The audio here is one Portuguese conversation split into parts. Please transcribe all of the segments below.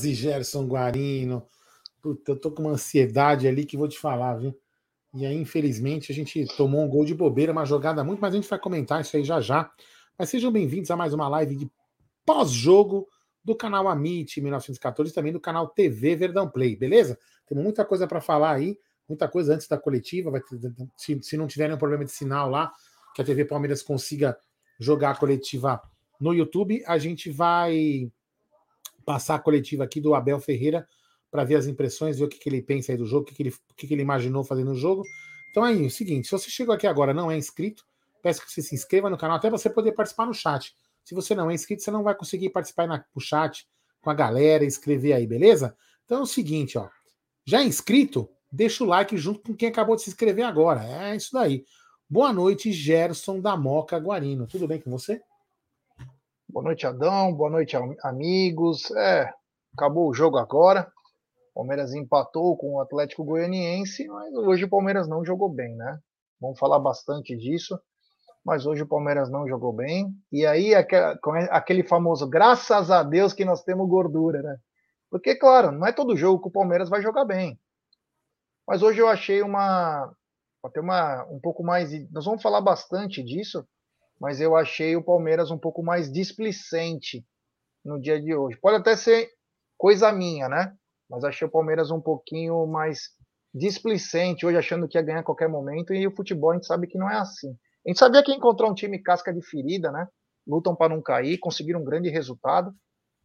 Quase, Gerson Guarino. Puta, eu tô com uma ansiedade ali que vou te falar, viu? E aí, infelizmente, a gente tomou um gol de bobeira, uma jogada muito, mas a gente vai comentar isso aí já já. Mas sejam bem-vindos a mais uma live de pós-jogo do canal Amit 1914 e também do canal TV Verdão Play, beleza? Temos muita coisa para falar aí, muita coisa antes da coletiva. Vai ter, se, se não tiver nenhum problema de sinal lá, que a TV Palmeiras consiga jogar a coletiva no YouTube, a gente vai passar a coletiva aqui do Abel Ferreira para ver as impressões, ver o que, que ele pensa aí do jogo, o que, que, ele, o que, que ele imaginou fazendo no jogo. Então é o seguinte: se você chegou aqui agora não é inscrito, peço que você se inscreva no canal, até você poder participar no chat. Se você não é inscrito, você não vai conseguir participar na, no chat com a galera, escrever aí, beleza? Então é o seguinte, ó. Já é inscrito? Deixa o like junto com quem acabou de se inscrever agora. É isso daí. Boa noite, Gerson da Moca Guarino. Tudo bem com você? Boa noite, Adão. Boa noite, amigos. É, acabou o jogo agora. Palmeiras empatou com o Atlético Goianiense, mas hoje o Palmeiras não jogou bem, né? Vamos falar bastante disso, mas hoje o Palmeiras não jogou bem. E aí aquele famoso graças a Deus que nós temos gordura, né? Porque, claro, não é todo jogo que o Palmeiras vai jogar bem. Mas hoje eu achei uma. Até uma um pouco mais. Nós vamos falar bastante disso, mas eu achei o Palmeiras um pouco mais displicente no dia de hoje. Pode até ser coisa minha, né? mas achei o Palmeiras um pouquinho mais displicente, hoje achando que ia ganhar a qualquer momento, e o futebol a gente sabe que não é assim. A gente sabia que encontrar um time casca de ferida, né? Lutam para não cair, conseguiram um grande resultado,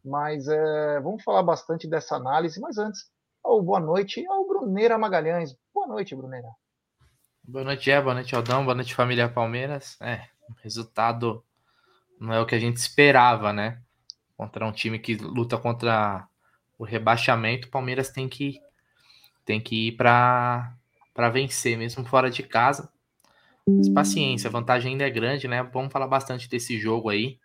mas é, vamos falar bastante dessa análise, mas antes, oh, boa noite ao Bruneira Magalhães. Boa noite, Bruneira. Boa noite, é, boa noite, Aldão, boa noite, família Palmeiras. É, o resultado não é o que a gente esperava, né? Contra um time que luta contra o rebaixamento, o Palmeiras tem que tem que ir para para vencer, mesmo fora de casa. Mas paciência, a vantagem ainda é grande, né? Vamos falar bastante desse jogo aí.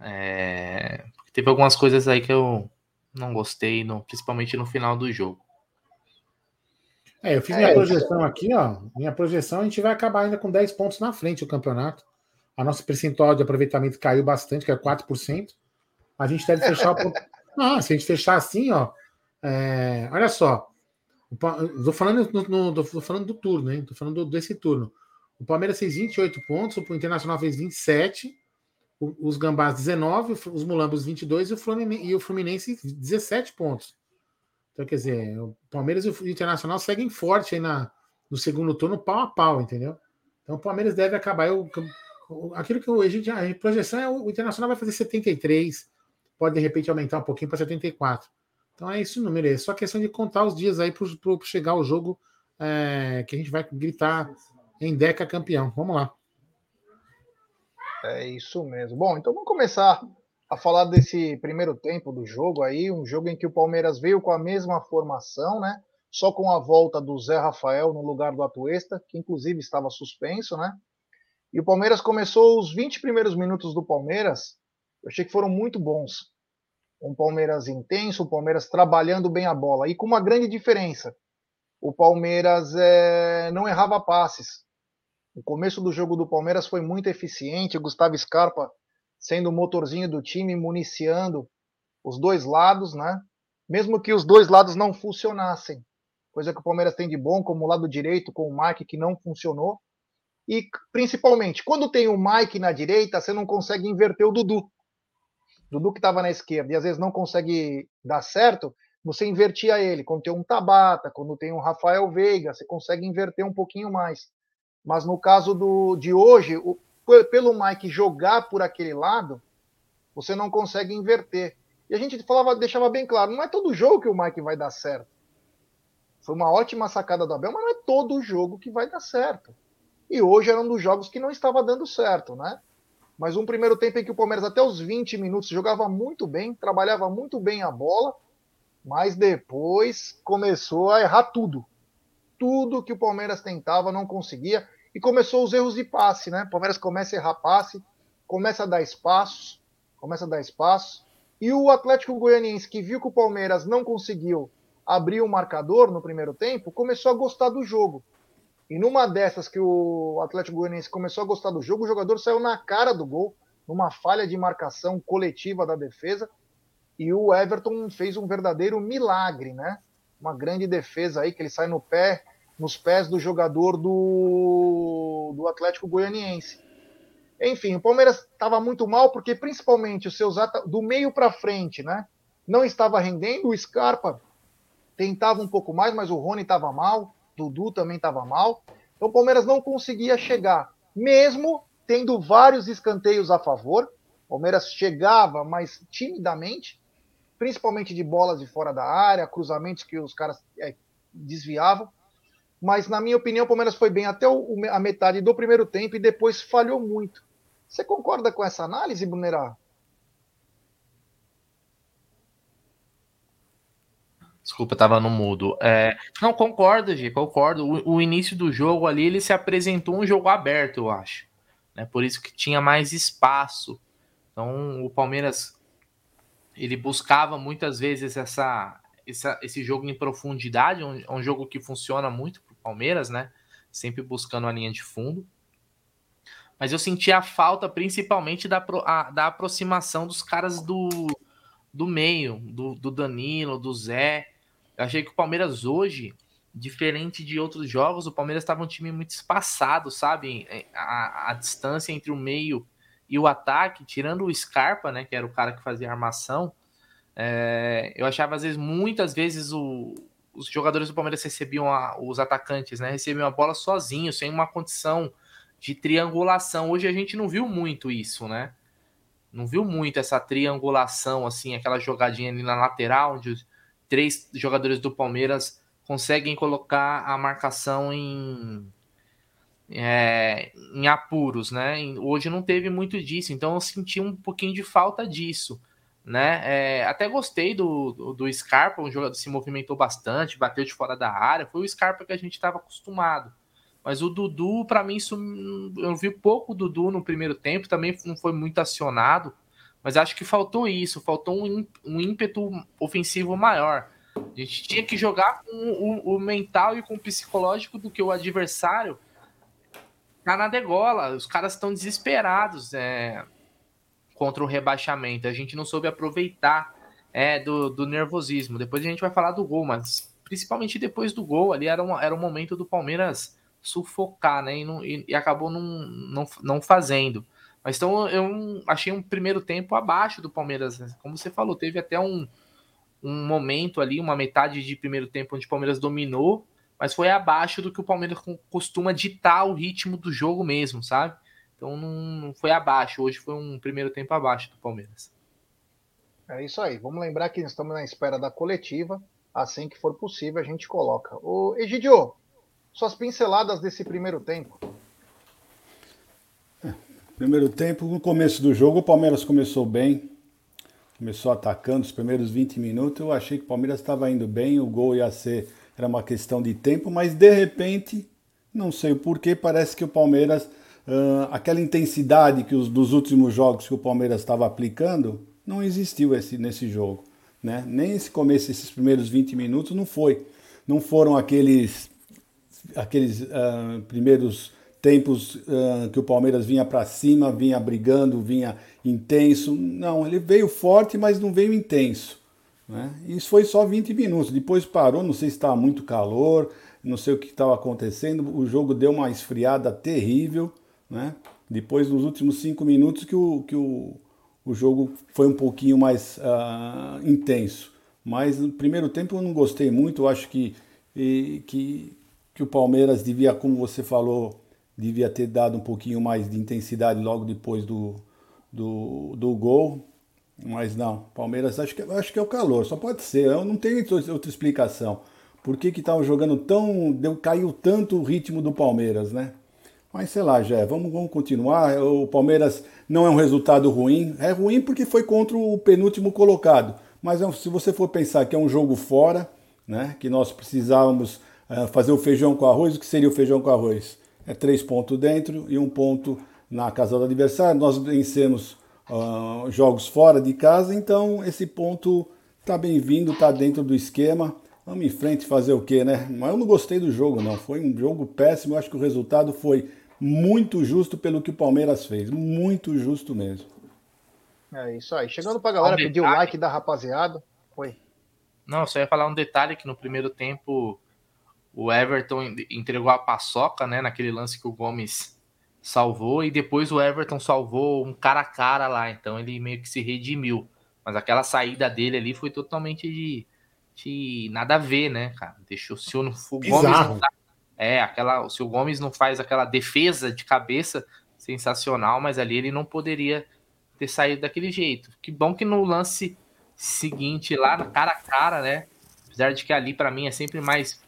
É... Teve algumas coisas aí que eu não gostei, no, principalmente no final do jogo. É, eu fiz minha é, projeção aqui, ó. Minha projeção, a gente vai acabar ainda com 10 pontos na frente do campeonato. A nossa percentual de aproveitamento caiu bastante, que é 4%. A gente deve fechar o Não, se a gente fechar assim, ó. É, olha só. Estou falando, no, falando do turno, hein? Tô falando desse turno. O Palmeiras fez 28 pontos, o Internacional fez 27, os Gambás 19, os Mulambos 22 e o Fluminense, e o Fluminense 17 pontos. Então, quer dizer, o Palmeiras e o Internacional seguem forte aí na, no segundo turno, pau a pau, entendeu? Então o Palmeiras deve acabar. Eu, aquilo que a gente. A projeção é o Internacional vai fazer 73, pode de repente aumentar um pouquinho para 74. Então é isso o número, é só questão de contar os dias aí para chegar o jogo é, que a gente vai gritar em Deca campeão. Vamos lá. É isso mesmo. Bom, então vamos começar a falar desse primeiro tempo do jogo aí, um jogo em que o Palmeiras veio com a mesma formação, né? Só com a volta do Zé Rafael no lugar do Atuesta, que inclusive estava suspenso, né? E o Palmeiras começou os 20 primeiros minutos do Palmeiras eu achei que foram muito bons. Um Palmeiras intenso, o Palmeiras trabalhando bem a bola. E com uma grande diferença: o Palmeiras é, não errava passes. O começo do jogo do Palmeiras foi muito eficiente. O Gustavo Scarpa sendo o motorzinho do time, municiando os dois lados, né? Mesmo que os dois lados não funcionassem. Coisa que o Palmeiras tem de bom, como o lado direito com o Mike, que não funcionou. E principalmente, quando tem o Mike na direita, você não consegue inverter o Dudu. Dudu que estava na esquerda e às vezes não consegue dar certo, você invertia ele. Quando tem um Tabata, quando tem um Rafael Veiga, você consegue inverter um pouquinho mais. Mas no caso do, de hoje, o, pelo Mike jogar por aquele lado, você não consegue inverter. E a gente falava, deixava bem claro, não é todo jogo que o Mike vai dar certo. Foi uma ótima sacada do Abel, mas não é todo jogo que vai dar certo. E hoje era um dos jogos que não estava dando certo, né? mas um primeiro tempo em que o Palmeiras até os 20 minutos jogava muito bem, trabalhava muito bem a bola, mas depois começou a errar tudo. Tudo que o Palmeiras tentava não conseguia e começou os erros de passe, né? O Palmeiras começa a errar passe, começa a dar espaços, começa a dar espaços. E o Atlético Goianiense, que viu que o Palmeiras não conseguiu abrir o marcador no primeiro tempo, começou a gostar do jogo. E numa dessas que o Atlético Goianiense começou a gostar do jogo, o jogador saiu na cara do gol, numa falha de marcação coletiva da defesa. e o Everton fez um verdadeiro milagre, né? Uma grande defesa aí que ele sai no pé, nos pés do jogador do, do Atlético Goianiense. Enfim, o Palmeiras estava muito mal porque principalmente os seus do meio para frente, né? Não estava rendendo. O Scarpa tentava um pouco mais, mas o Rony estava mal, Dudu também estava mal. Então o Palmeiras não conseguia chegar, mesmo tendo vários escanteios a favor. O Palmeiras chegava, mas timidamente, principalmente de bolas de fora da área, cruzamentos que os caras é, desviavam. Mas, na minha opinião, o Palmeiras foi bem até o, a metade do primeiro tempo e depois falhou muito. Você concorda com essa análise, Brunerá? Desculpa, estava no mudo. É, não, concordo, Gi, concordo. O, o, início do jogo ali, ele se apresentou um jogo aberto, eu acho. Né? Por isso que tinha mais espaço. Então, o Palmeiras, ele buscava muitas vezes essa, essa esse jogo em profundidade, um, um jogo que funciona muito para o Palmeiras, né? Sempre buscando a linha de fundo mas eu senti a falta principalmente da, a, da aproximação dos caras do, do meio, do, do Danilo, do Zé. Eu achei que o Palmeiras hoje, diferente de outros jogos, o Palmeiras estava um time muito espaçado, sabe? É, a, a, distância entre o meio e o ataque, tirando o Scarpa, né, que era o cara que fazia armação, é, eu achava às vezes, muitas vezes, o, os jogadores do Palmeiras recebiam a, os atacantes, né, recebiam a bola sozinhos, sem uma condição de triangulação. Hoje a gente não viu muito isso, né? Não viu muito essa triangulação, assim, aquela jogadinha ali na lateral, onde três jogadores do Palmeiras conseguem colocar a marcação em, é, em apuros, né? Hoje não teve muito disso, então eu senti um pouquinho de falta disso, né? É, até gostei do, do, Scarpa, um jogador se movimentou bastante, bateu de fora da área, foi o Scarpa que a gente estava acostumado. Mas o Dudu, para mim, isso eu vi pouco Dudu no primeiro tempo, também não foi muito acionado. Mas acho que faltou isso, faltou um, um ímpeto ofensivo maior. A gente tinha que jogar com o, o mental e com o psicológico do que o adversário tá na degola. Os caras estão desesperados é, contra o rebaixamento. A gente não soube aproveitar é, do, do nervosismo. Depois a gente vai falar do gol, mas principalmente depois do gol ali era, um, era o momento do Palmeiras sufocar, né? E, não, e, e acabou não, não, não fazendo. Mas então eu achei um primeiro tempo abaixo do Palmeiras. Né? Como você falou, teve até um, um momento ali, uma metade de primeiro tempo onde o Palmeiras dominou, mas foi abaixo do que o Palmeiras costuma ditar o ritmo do jogo mesmo, sabe? Então não, não foi abaixo. Hoje foi um primeiro tempo abaixo do Palmeiras. É isso aí. Vamos lembrar que estamos na espera da coletiva. Assim que for possível, a gente coloca. O Egidio, suas pinceladas desse primeiro tempo. Primeiro tempo, no começo do jogo, o Palmeiras começou bem, começou atacando os primeiros 20 minutos. Eu achei que o Palmeiras estava indo bem, o gol ia ser, era uma questão de tempo, mas de repente, não sei o porquê, parece que o Palmeiras, uh, aquela intensidade que os dos últimos jogos que o Palmeiras estava aplicando, não existiu esse, nesse jogo. Né? Nem esse começo, esses primeiros 20 minutos, não foi. Não foram aqueles aqueles uh, primeiros tempos uh, que o Palmeiras vinha para cima, vinha brigando, vinha intenso. Não, ele veio forte, mas não veio intenso. Né? Isso foi só 20 minutos. Depois parou, não sei se estava muito calor, não sei o que estava acontecendo. O jogo deu uma esfriada terrível. Né? Depois, nos últimos cinco minutos, que o, que o, o jogo foi um pouquinho mais uh, intenso. Mas no primeiro tempo eu não gostei muito. Eu acho que, e, que que o Palmeiras devia, como você falou, devia ter dado um pouquinho mais de intensidade logo depois do, do, do gol. Mas não, Palmeiras acho que, acho que é o calor, só pode ser. Eu não tenho outra explicação. Por que que estavam jogando tão. Deu, caiu tanto o ritmo do Palmeiras, né? Mas sei lá, já vamos, vamos continuar. O Palmeiras não é um resultado ruim. É ruim porque foi contra o penúltimo colocado. Mas é se você for pensar que é um jogo fora, né? Que nós precisávamos é, fazer o feijão com arroz, o que seria o feijão com arroz? É três pontos dentro e um ponto na casa do adversário. Nós vencemos uh, jogos fora de casa, então esse ponto está bem-vindo, está dentro do esquema. Vamos em frente fazer o quê, né? Mas eu não gostei do jogo, não. Foi um jogo péssimo. Eu acho que o resultado foi muito justo pelo que o Palmeiras fez. Muito justo mesmo. É isso aí. Chegando pra galera, um pedir o like da rapaziada. Oi. Não, só ia falar um detalhe que no primeiro tempo o Everton entregou a paçoca, né? Naquele lance que o Gomes salvou, e depois o Everton salvou um cara a cara lá, então ele meio que se redimiu. Mas aquela saída dele ali foi totalmente de, de nada a ver, né, cara? Deixou se o, o Gomes não tá, é, aquela, se o Gomes não faz aquela defesa de cabeça sensacional, mas ali ele não poderia ter saído daquele jeito. Que bom que no lance seguinte lá, cara a cara, né? Apesar de que ali para mim é sempre mais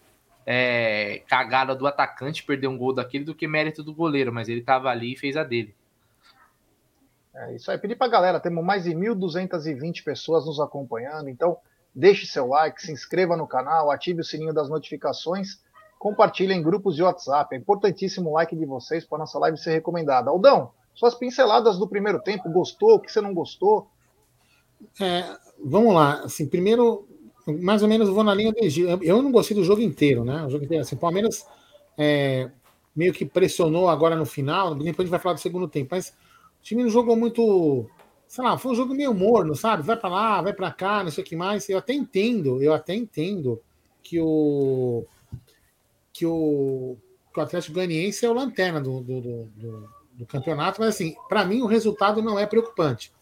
é, cagada do atacante perder um gol daquele do que mérito do goleiro, mas ele tava ali e fez a dele. É isso aí. Pedir pra galera, temos mais de 1.220 pessoas nos acompanhando, então deixe seu like, se inscreva no canal, ative o sininho das notificações, compartilhe em grupos de WhatsApp. É importantíssimo o like de vocês para nossa live ser recomendada. Aldão, suas pinceladas do primeiro tempo, gostou? O que você não gostou? É, vamos lá. Assim, primeiro, mais ou menos vou na linha do Egito. Eu não gostei do jogo inteiro, né? O jogo inteiro, assim, Palmeiras é, meio que pressionou agora no final. Depois a gente vai falar do segundo tempo, mas o time não jogou muito. Sei lá, foi um jogo meio morno, sabe? Vai para lá, vai para cá, não sei o que mais. Eu até entendo, eu até entendo que o que o, que o Atlético Goianiense é o lanterna do, do, do, do campeonato, mas assim, para mim o resultado não é preocupante.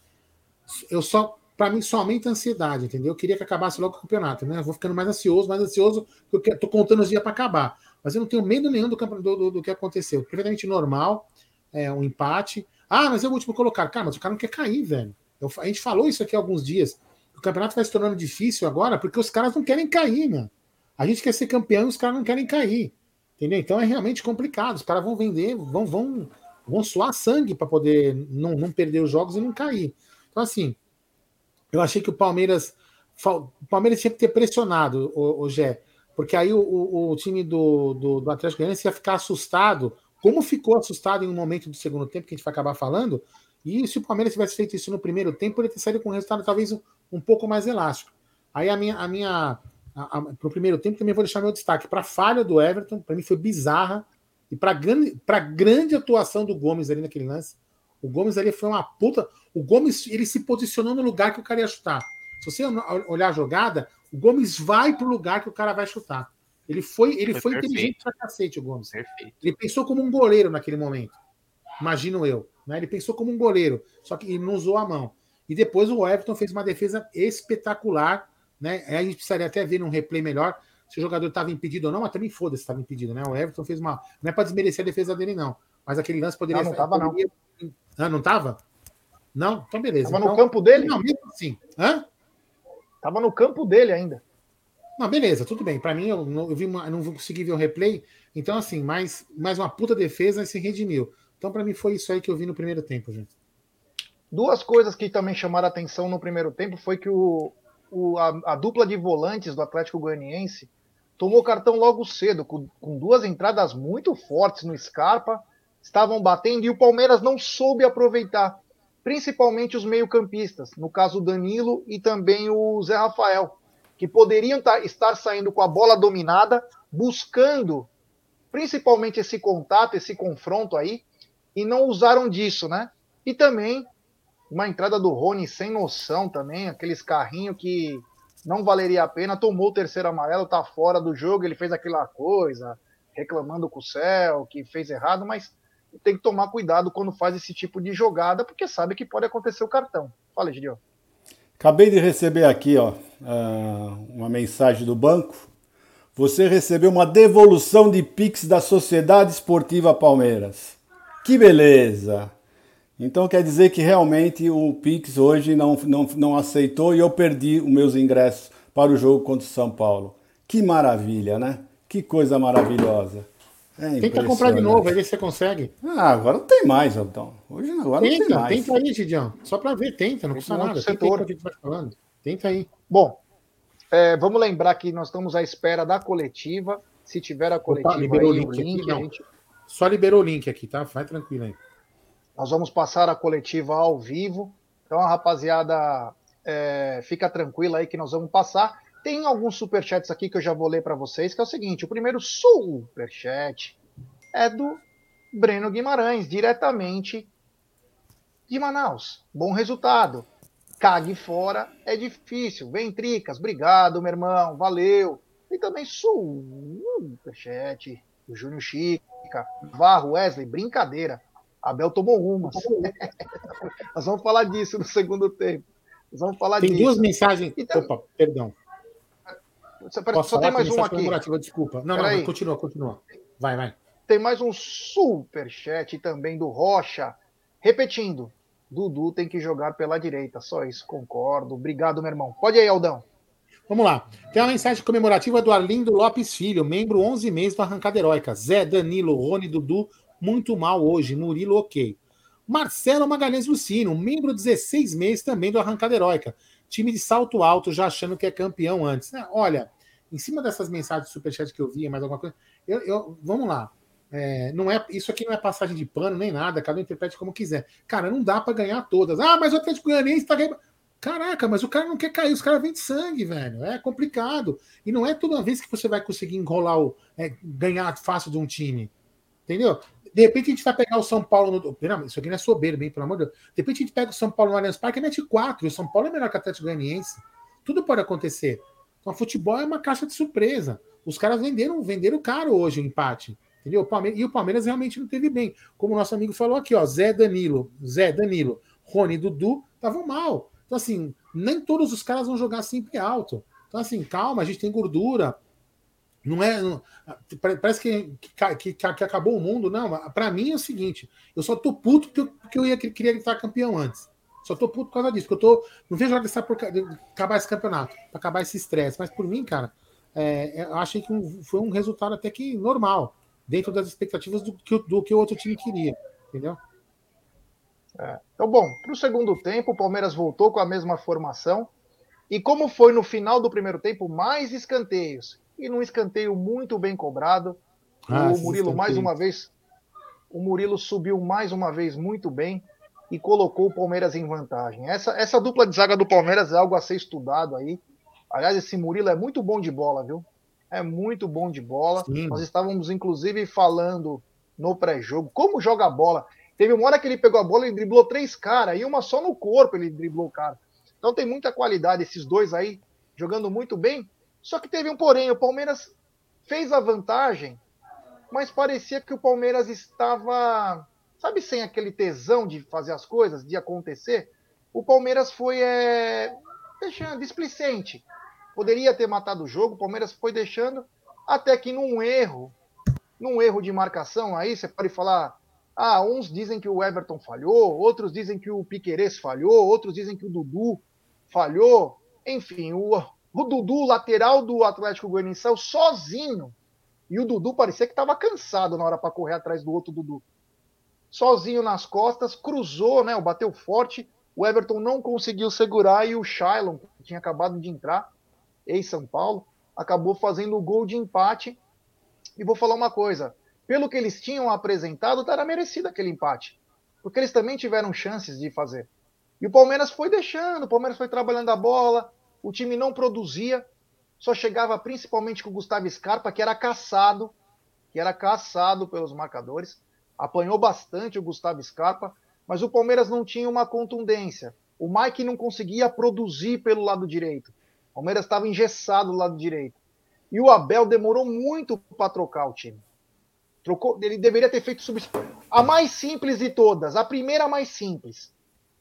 Eu só para mim a ansiedade, entendeu? Eu queria que acabasse logo o campeonato, né? Eu vou ficando mais ansioso, mais ansioso, porque eu tô contando os dias para acabar. Mas eu não tenho medo nenhum do, do, do, que aconteceu. Perfeitamente normal, é um empate. Ah, mas é o último colocado. Cara, mas o cara não quer cair, velho. Eu, a gente falou isso aqui há alguns dias. O campeonato vai se tornando difícil agora porque os caras não querem cair, né? A gente quer ser campeão e os caras não querem cair. Entendeu? Então é realmente complicado. Os caras vão vender, vão, vão, vão suar sangue para poder não, não perder os jogos e não cair. Então, assim, eu achei que o Palmeiras. O Palmeiras tinha que ter pressionado o, o Gé, porque aí o, o, o time do, do, do Atlético Goianiense ia ficar assustado, como ficou assustado em um momento do segundo tempo, que a gente vai acabar falando. E se o Palmeiras tivesse feito isso no primeiro tempo, ele teria saído com um resultado talvez um, um pouco mais elástico. Aí a minha. A minha para o primeiro tempo também vou deixar meu destaque para a falha do Everton, para mim foi bizarra, e para grande, grande atuação do Gomes ali naquele lance. O Gomes ali foi uma puta. O Gomes ele se posicionou no lugar que o cara ia chutar. Se você olhar a jogada, o Gomes vai para o lugar que o cara vai chutar. Ele foi, ele foi, foi inteligente pra cacete, o Gomes. Perfeito. Ele pensou como um goleiro naquele momento. Imagino eu. Né? Ele pensou como um goleiro, só que ele não usou a mão. E depois o Everton fez uma defesa espetacular. Né? Aí a gente precisaria até ver num replay melhor se o jogador estava impedido ou não, mas também foda-se estava impedido, né? O Everton fez uma. Não é para desmerecer a defesa dele, não. Mas aquele lance poderia. Não, não estava, não. Ah, não tava? Não? Então beleza. Tava então... no campo dele? Não, mesmo assim. Hã? Tava no campo dele ainda. Não, beleza, tudo bem. Para mim, eu não, eu vi uma, eu não consegui ver o replay. Então, assim, mais, mais uma puta defesa e se redimiu. Então, para mim, foi isso aí que eu vi no primeiro tempo, gente. Duas coisas que também chamaram a atenção no primeiro tempo foi que o, o a, a, dupla de volantes do Atlético Goianiense tomou cartão logo cedo, com, com duas entradas muito fortes no Scarpa estavam batendo e o Palmeiras não soube aproveitar, principalmente os meio-campistas, no caso Danilo e também o Zé Rafael, que poderiam estar saindo com a bola dominada, buscando principalmente esse contato, esse confronto aí, e não usaram disso, né? E também uma entrada do Rony sem noção também, aqueles carrinhos que não valeria a pena, tomou o terceiro amarelo, tá fora do jogo, ele fez aquela coisa, reclamando com o céu, que fez errado, mas tem que tomar cuidado quando faz esse tipo de jogada, porque sabe que pode acontecer o cartão. Fala, Gideon. Acabei de receber aqui ó, ah, uma mensagem do banco. Você recebeu uma devolução de Pix da Sociedade Esportiva Palmeiras. Que beleza! Então quer dizer que realmente o Pix hoje não, não, não aceitou e eu perdi os meus ingressos para o jogo contra o São Paulo. Que maravilha, né? Que coisa maravilhosa. É tenta comprar de novo, aí você consegue. Ah, agora não tem mais, então. Hoje agora tenta, não tem mais. Tenta aí, Gidião. Só para ver, tenta, não custa nada. Setor. Tenta, tenta, falando. tenta aí. Bom, é, vamos lembrar que nós estamos à espera da coletiva. Se tiver a coletiva, Opa, liberou aí, o link, link aqui, gente... Só liberou o link aqui, tá? Vai tranquilo aí. Nós vamos passar a coletiva ao vivo. Então, a rapaziada, é, fica tranquila aí que nós vamos passar. Tem alguns superchats aqui que eu já vou ler para vocês, que é o seguinte: o primeiro superchat é do Breno Guimarães, diretamente de Manaus. Bom resultado. Cague fora é difícil. Vem Tricas, obrigado, meu irmão, valeu. E também superchat, o Júnior Chica, Varro, Wesley, brincadeira. Abel tomou uma. Nós vamos falar disso no segundo tempo. Nós vamos falar tem disso. duas mensagens. Então, Opa, perdão. Você, Posso só tem mais um aqui. Desculpa. Não, Pera não, aí. continua, continua. Vai, vai. Tem mais um super chat também do Rocha. Repetindo, Dudu tem que jogar pela direita. Só isso, concordo. Obrigado, meu irmão. Pode aí, Aldão. Vamos lá. Tem uma mensagem comemorativa do Arlindo Lopes Filho, membro 11 meses do Arrancada Heróica. Zé, Danilo, Rony, Dudu, muito mal hoje. Murilo, ok. Marcelo Magalhães Lucino, membro 16 meses também do Arrancada Heróica. Time de salto alto, já achando que é campeão antes. É, olha, em cima dessas mensagens de superchat que eu vi, mais alguma coisa, eu, eu vamos lá. É, não é Isso aqui não é passagem de pano nem nada, cada um interprete como quiser. Cara, não dá para ganhar todas. Ah, mas o Atlético Goianiense tá ganhando. Caraca, mas o cara não quer cair, os caras vêm de sangue, velho. É complicado. E não é toda vez que você vai conseguir enrolar o. É, ganhar fácil de um time. Entendeu? De repente a gente vai pegar o São Paulo no. Não, isso aqui não é soberbo, hein, pelo amor de Deus. De repente a gente pega o São Paulo no Allianz Parque e mete quatro. O São Paulo é melhor que o Atlético Goianiense. Tudo pode acontecer. Então, futebol é uma caixa de surpresa. Os caras venderam, venderam caro hoje o empate. Entendeu? E o Palmeiras realmente não teve bem. Como o nosso amigo falou aqui, ó, Zé Danilo, Zé Danilo, Rony e Dudu estavam mal. Então, assim, nem todos os caras vão jogar sempre alto. Então, assim, calma, a gente tem gordura. Não é. Não, parece que, que, que, que, acabou o mundo. Não, para mim é o seguinte: eu só tô puto porque eu, porque eu ia, queria estar campeão antes. Só tô puto por causa disso. Porque eu tô. Não vejo hora dessa por, acabar esse campeonato, acabar esse estresse. Mas por mim, cara, é, eu achei que um, foi um resultado até que normal, dentro das expectativas do que, do que o outro time queria. Entendeu? É. Então, bom, para o segundo tempo, o Palmeiras voltou com a mesma formação. E como foi no final do primeiro tempo, mais escanteios. E num escanteio muito bem cobrado. Ah, o Murilo, mais uma vez, o Murilo subiu mais uma vez muito bem e colocou o Palmeiras em vantagem. Essa, essa dupla de zaga do Palmeiras é algo a ser estudado aí. Aliás, esse Murilo é muito bom de bola, viu? É muito bom de bola. Sim. Nós estávamos, inclusive, falando no pré-jogo como joga a bola. Teve uma hora que ele pegou a bola e driblou três caras, e uma só no corpo ele driblou o cara. Então tem muita qualidade esses dois aí, jogando muito bem. Só que teve um porém, o Palmeiras fez a vantagem, mas parecia que o Palmeiras estava, sabe, sem aquele tesão de fazer as coisas, de acontecer. O Palmeiras foi é, deixando, displicente. Poderia ter matado o jogo, o Palmeiras foi deixando, até que num erro, num erro de marcação, aí você pode falar ah, uns dizem que o Everton falhou, outros dizem que o Piquerez falhou, outros dizem que o Dudu falhou. Enfim, o, o Dudu, lateral do Atlético Goianiense, sozinho. E o Dudu parecia que estava cansado na hora para correr atrás do outro Dudu. Sozinho nas costas, cruzou, né? Bateu forte. O Everton não conseguiu segurar e o Shailon, que tinha acabado de entrar, ex-São Paulo, acabou fazendo o gol de empate. E vou falar uma coisa: pelo que eles tinham apresentado, era merecido aquele empate. Porque eles também tiveram chances de fazer. E o Palmeiras foi deixando, o Palmeiras foi trabalhando a bola, o time não produzia, só chegava principalmente com o Gustavo Scarpa, que era caçado, que era caçado pelos marcadores. Apanhou bastante o Gustavo Scarpa, mas o Palmeiras não tinha uma contundência. O Mike não conseguia produzir pelo lado direito. O Palmeiras estava engessado do lado direito. E o Abel demorou muito para trocar o time. Trocou, ele deveria ter feito sub... a mais simples de todas, a primeira mais simples.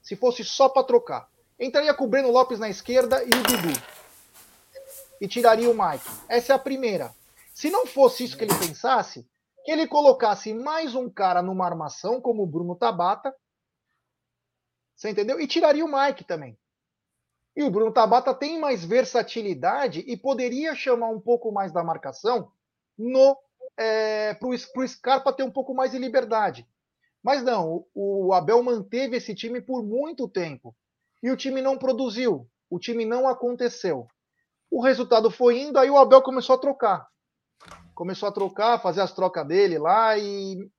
Se fosse só para trocar. Entraria com o Breno Lopes na esquerda e o Dudu. E tiraria o Mike. Essa é a primeira. Se não fosse isso que ele pensasse, que ele colocasse mais um cara numa armação, como o Bruno Tabata. Você entendeu? E tiraria o Mike também. E o Bruno Tabata tem mais versatilidade e poderia chamar um pouco mais da marcação no é, para o Scarpa ter um pouco mais de liberdade. Mas não, o, o Abel manteve esse time por muito tempo. E o time não produziu, o time não aconteceu. O resultado foi indo, aí o Abel começou a trocar. Começou a trocar, fazer as trocas dele lá e,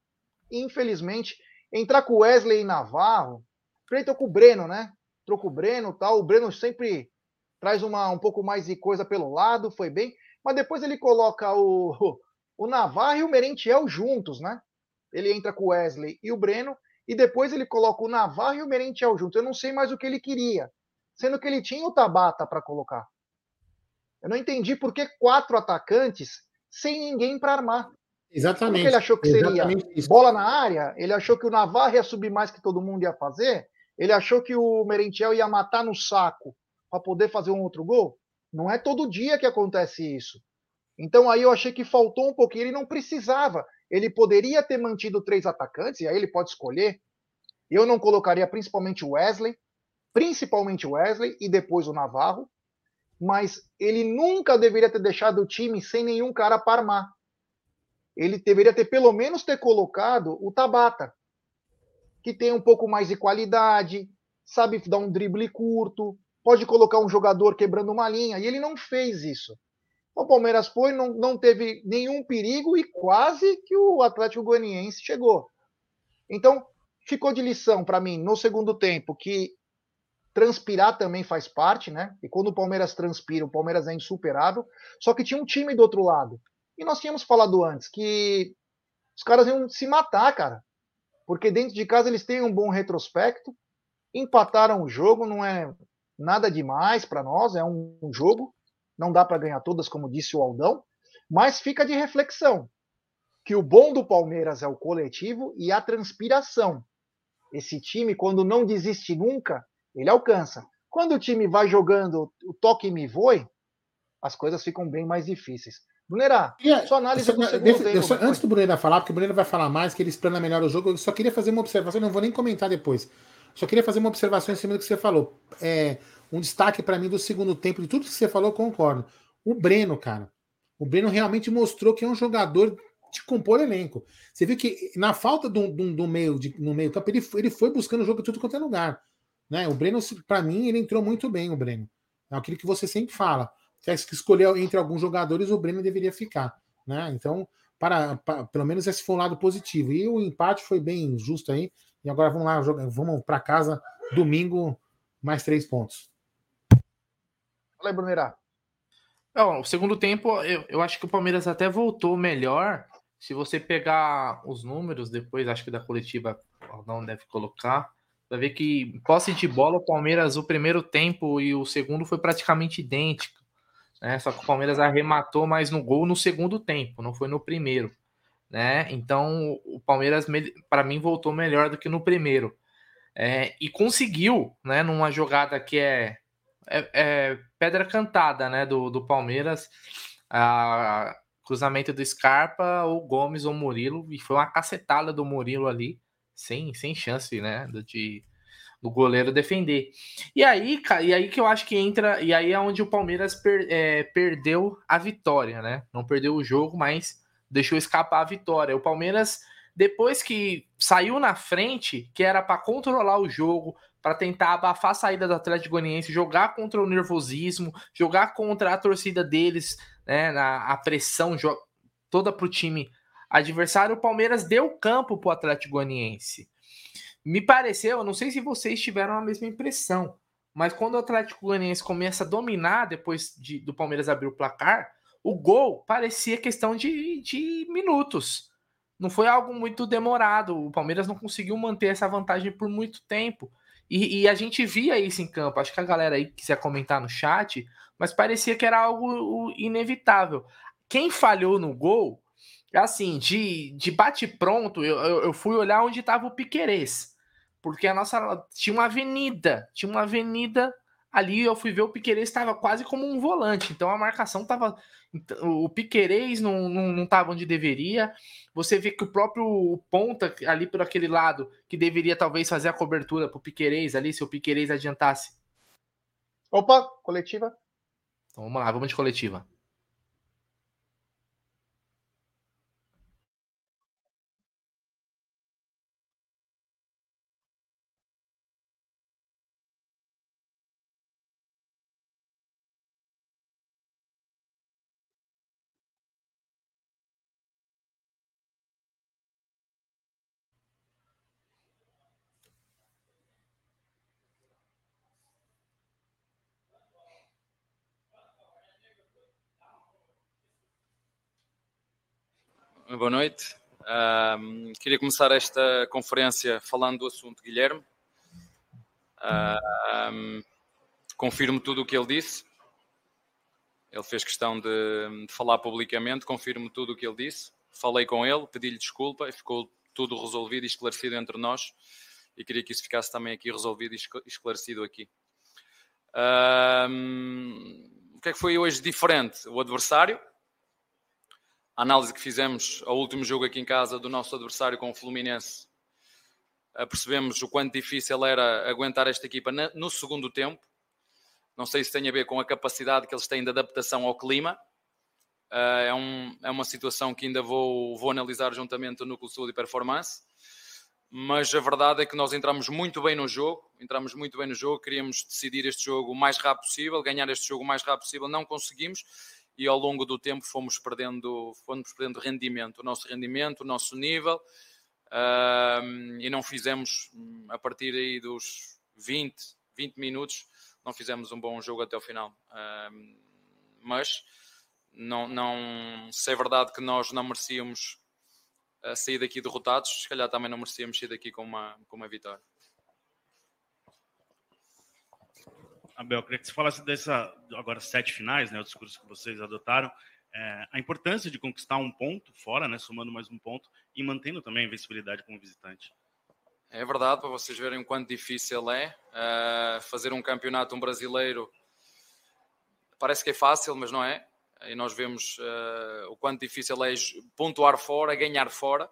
infelizmente, entrar com Wesley e Navarro. Primeiro com o Breno, né? Trocou o Breno tal. O Breno sempre traz uma, um pouco mais de coisa pelo lado, foi bem. Mas depois ele coloca o, o Navarro e o Merentiel juntos, né? Ele entra com o Wesley e o Breno, e depois ele coloca o Navarro e o Merentiel junto. Eu não sei mais o que ele queria, sendo que ele tinha o Tabata para colocar. Eu não entendi por que quatro atacantes sem ninguém para armar. Exatamente. Porque ele achou que seria bola na área, ele achou que o Navarro ia subir mais que todo mundo ia fazer, ele achou que o Merentiel ia matar no saco para poder fazer um outro gol. Não é todo dia que acontece isso. Então aí eu achei que faltou um pouquinho, ele não precisava. Ele poderia ter mantido três atacantes, e aí ele pode escolher. Eu não colocaria principalmente o Wesley, principalmente o Wesley e depois o Navarro, mas ele nunca deveria ter deixado o time sem nenhum cara para armar. Ele deveria ter pelo menos ter colocado o Tabata, que tem um pouco mais de qualidade, sabe dar um drible curto, pode colocar um jogador quebrando uma linha, e ele não fez isso. O Palmeiras foi, não, não teve nenhum perigo e quase que o Atlético Goianiense chegou. Então, ficou de lição para mim no segundo tempo que transpirar também faz parte, né? E quando o Palmeiras transpira, o Palmeiras é insuperável. Só que tinha um time do outro lado. E nós tínhamos falado antes que os caras iam se matar, cara. Porque dentro de casa eles têm um bom retrospecto, empataram o jogo, não é nada demais para nós, é um jogo não dá para ganhar todas, como disse o Aldão, mas fica de reflexão que o bom do Palmeiras é o coletivo e a transpiração. Esse time, quando não desiste nunca, ele alcança. Quando o time vai jogando o toque me voe, as coisas ficam bem mais difíceis. Brunerá, sua análise do segundo tempo. Só, antes do Brunerá falar, porque o Brunerá vai falar mais, que ele explana melhor o jogo, eu só queria fazer uma observação, não vou nem comentar depois. Só queria fazer uma observação em cima do que você falou. É, um destaque para mim do segundo tempo, de tudo que você falou, concordo. O Breno, cara. O Breno realmente mostrou que é um jogador de compor elenco. Você viu que na falta do, do, do meio, de, no meio campo, ele, ele foi buscando o jogo em tudo quanto é lugar. Né? O Breno, para mim, ele entrou muito bem, o Breno. É aquilo que você sempre fala. Se que escolher entre alguns jogadores, o Breno deveria ficar. Né? Então, para, para, pelo menos esse foi um lado positivo. E o empate foi bem justo aí. E agora vamos lá, vamos para casa domingo, mais três pontos. Aí, Brunerá. o segundo tempo, eu, eu acho que o Palmeiras até voltou melhor. Se você pegar os números depois, acho que da coletiva não deve colocar, vai ver que posse de bola, o Palmeiras, o primeiro tempo e o segundo foi praticamente idêntico. Né? Só que o Palmeiras arrematou mais no gol no segundo tempo, não foi no primeiro. Né? Então o Palmeiras, para mim, voltou melhor do que no primeiro. É, e conseguiu, né, numa jogada que é é, é pedra cantada, né, do, do Palmeiras. A, cruzamento do Scarpa, o Gomes ou Murilo, e foi uma cacetada do Murilo ali, sem, sem chance, né, de do goleiro defender. E aí, e aí que eu acho que entra, e aí é onde o Palmeiras per, é, perdeu a vitória, né? Não perdeu o jogo, mas deixou escapar a vitória. O Palmeiras, depois que saiu na frente, que era para controlar o jogo, para tentar abafar a saída do Atlético Goianiense, jogar contra o nervosismo, jogar contra a torcida deles, né, na, a pressão toda para o time adversário, o Palmeiras deu campo para o Atlético Goianiense. Me pareceu, não sei se vocês tiveram a mesma impressão, mas quando o Atlético Goianiense começa a dominar depois de, do Palmeiras abrir o placar, o gol parecia questão de, de minutos. Não foi algo muito demorado. O Palmeiras não conseguiu manter essa vantagem por muito tempo. E, e, a gente via isso em campo. Acho que a galera aí quiser comentar no chat, mas parecia que era algo inevitável. Quem falhou no gol, assim, de, de bate-pronto, eu, eu, fui olhar onde estava o Piquerez. Porque a nossa. Tinha uma avenida. Tinha uma avenida ali. Eu fui ver o Piquerez estava quase como um volante. Então a marcação estava então, o Piquerez não, não, não tava onde deveria. Você vê que o próprio ponta ali por aquele lado, que deveria talvez fazer a cobertura para o Piquerez ali, se o Piquerez adiantasse. Opa, coletiva. Então vamos lá, vamos de coletiva. Boa noite. Queria começar esta conferência falando do assunto Guilherme. Uh, confirmo tudo o que ele disse. Ele fez questão de, de falar publicamente, confirmo tudo o que ele disse. Falei com ele, pedi-lhe desculpa e ficou tudo resolvido e esclarecido entre nós. E queria que isso ficasse também aqui resolvido e esclarecido aqui. Uh, o que é que foi hoje diferente? O adversário, a análise que fizemos ao último jogo aqui em casa do nosso adversário com o Fluminense, eh, percebemos o quanto difícil era aguentar esta equipa no segundo tempo. Não sei se tem a ver com a capacidade que eles têm de adaptação ao clima. Eh, é, um, é uma situação que ainda vou, vou analisar juntamente no Núcleo Saúde e Performance. Mas a verdade é que nós entramos muito bem no jogo, entramos muito bem no jogo, queríamos decidir este jogo o mais rápido possível, ganhar este jogo o mais rápido possível, não conseguimos e ao longo do tempo fomos perdendo, fomos perdendo rendimento, o nosso rendimento, o nosso nível, e não fizemos, a partir aí dos 20, 20 minutos, não fizemos um bom jogo até o final. Mas não, não, se é verdade que nós não merecíamos uh, sair daqui derrotados, se calhar também não merecíamos sair daqui com uma, com uma vitória. Abel, queria que você falasse dessa, agora, sete finais, né, o discurso que vocês adotaram, é, a importância de conquistar um ponto fora, né, somando mais um ponto, e mantendo também a invencibilidade como visitante. É verdade, para vocês verem o quanto difícil é uh, fazer um campeonato um brasileiro. Parece que é fácil, mas não é. E nós vemos uh, o quanto difícil é pontuar fora, ganhar fora,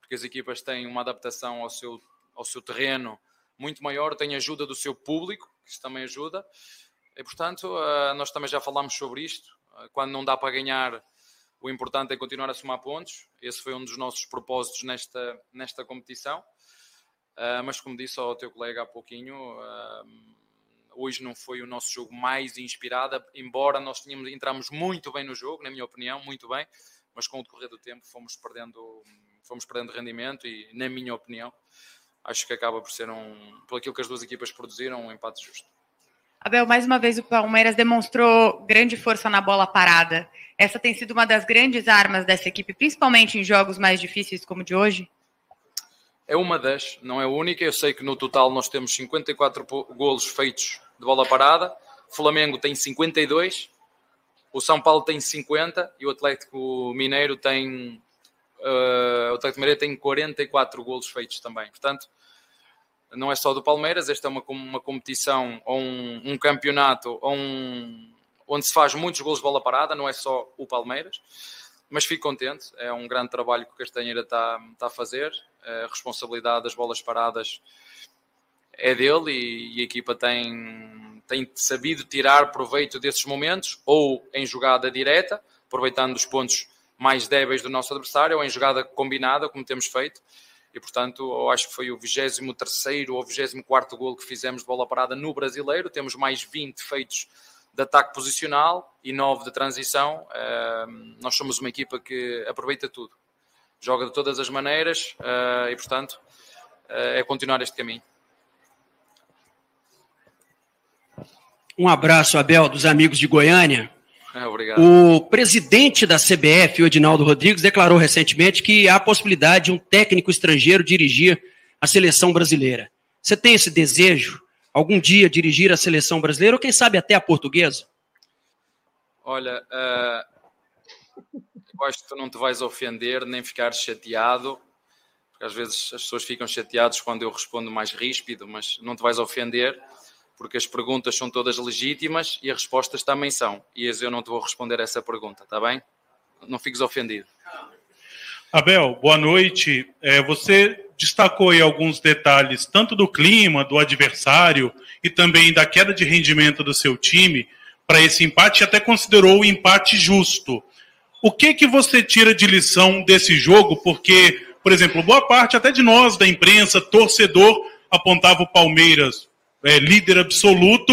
porque as equipas têm uma adaptação ao seu, ao seu terreno muito maior, têm ajuda do seu público, isso também ajuda. E, portanto, eh, nós também já falámos sobre isto. Eh, quando não dá para ganhar, o importante é continuar a somar pontos. Esse foi um dos nossos propósitos nesta, nesta competição. Eh, mas, como disse ao teu colega há pouquinho, hoje não foi o nosso jogo mais inspirado, embora nós tínhamos, entramos muito bem no jogo, na minha opinião, muito bem, mas com o decorrer do tempo fomos perdendo, fomos perdendo rendimento e, na minha opinião, acho que acaba por ser um, por aquilo que as duas equipas produziram, um empate justo. Abel, mais uma vez o Palmeiras demonstrou grande força na bola parada. Essa tem sido uma das grandes armas dessa equipe, principalmente em jogos mais difíceis como o de hoje? É uma das, não é a única. Eu sei que no total nós temos 54 golos feitos de bola parada. O Flamengo tem 52, o São Paulo tem 50 e o Atlético Mineiro tem Uh, o Atlético Mineiro tem 44 golos feitos também. Portanto, não é só do Palmeiras, esta é uma, uma competição ou um, um campeonato ou um, onde se faz muitos golos de bola parada, não é só o Palmeiras. Mas fico contente, é um grande trabalho que o Castanheira está, está a fazer. A responsabilidade das bolas paradas é dele e, e a equipa tem, tem sabido tirar proveito desses momentos, ou em jogada direta, aproveitando os pontos mais débeis do nosso adversário, ou em jogada combinada, como temos feito. E, portanto, eu acho que foi o 23 ou 24 gol que fizemos de bola parada no brasileiro. Temos mais 20 feitos de ataque posicional e 9 de transição. nós somos uma equipa que aproveita tudo, joga de todas as maneiras eh, e, portanto, eh, é continuar este caminho. Um abraço, Abel, dos amigos de Goiânia. É, obrigado. O presidente da CBF, o Edinaldo Rodrigues, declarou recentemente que há a possibilidade de um técnico estrangeiro dirigir a seleção brasileira. Você tem esse desejo? Algum dia dirigir a seleção brasileira ou quem sabe até a portuguesa? Olha, uh, eu acho que tu não te vais ofender nem ficar chateado, porque às vezes as pessoas ficam chateadas quando eu respondo mais ríspido, mas não te vais ofender porque as perguntas são todas legítimas e as respostas também são. E eu não te vou responder essa pergunta, está bem? Não fiques ofendido. Abel, boa noite. É, você destacou aí alguns detalhes, tanto do clima, do adversário e também da queda de rendimento do seu time para esse empate, e até considerou o empate justo. O que que você tira de lição desse jogo? Porque, por exemplo, boa parte até de nós da imprensa, torcedor, apontava o Palmeiras é, líder absoluto,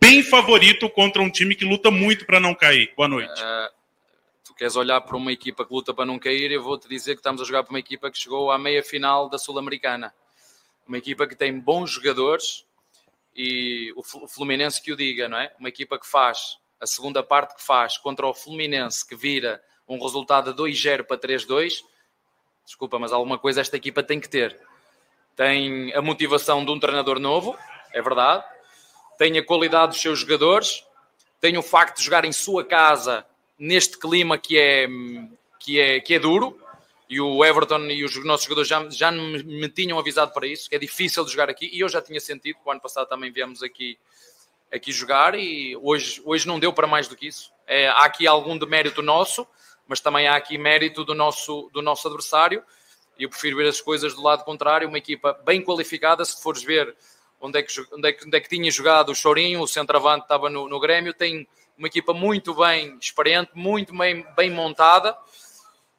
bem favorito contra um time que luta muito para não cair. Boa noite. Uh, tu queres olhar para uma equipa que luta para não cair, eu vou te dizer que estamos a jogar para uma equipa que chegou à meia final da Sul-Americana. Uma equipa que tem bons jogadores e o Fluminense que o diga, não é? Uma equipa que faz a segunda parte que faz contra o Fluminense, que vira um resultado de 2-0 para 3-2, Desculpa, mas alguma coisa esta equipa tem que ter. Tem a motivação de um treinador novo, é verdade. Tem a qualidade dos seus jogadores. Tem o facto de jogar em sua casa neste clima que é, que é, que é duro. E o Everton e os nossos jogadores já, já me, tinham avisado para isso, que é difícil de jogar aqui. E eu já tinha sentido, o ano passado também viemos aqui, aqui jogar e hoje, hoje não deu para mais do que isso. É, há aqui algum demérito nosso, mas também há aqui mérito do nosso, do nosso adversário. E eu prefiro ver as coisas do lado contrário. Uma equipa bem qualificada, se fores ver onde é que, onde é que, onde é que tinha jogado o Chorinho, o centroavante estava no, no Grêmio, tem uma equipa muito bem experiente, muito bem, bem montada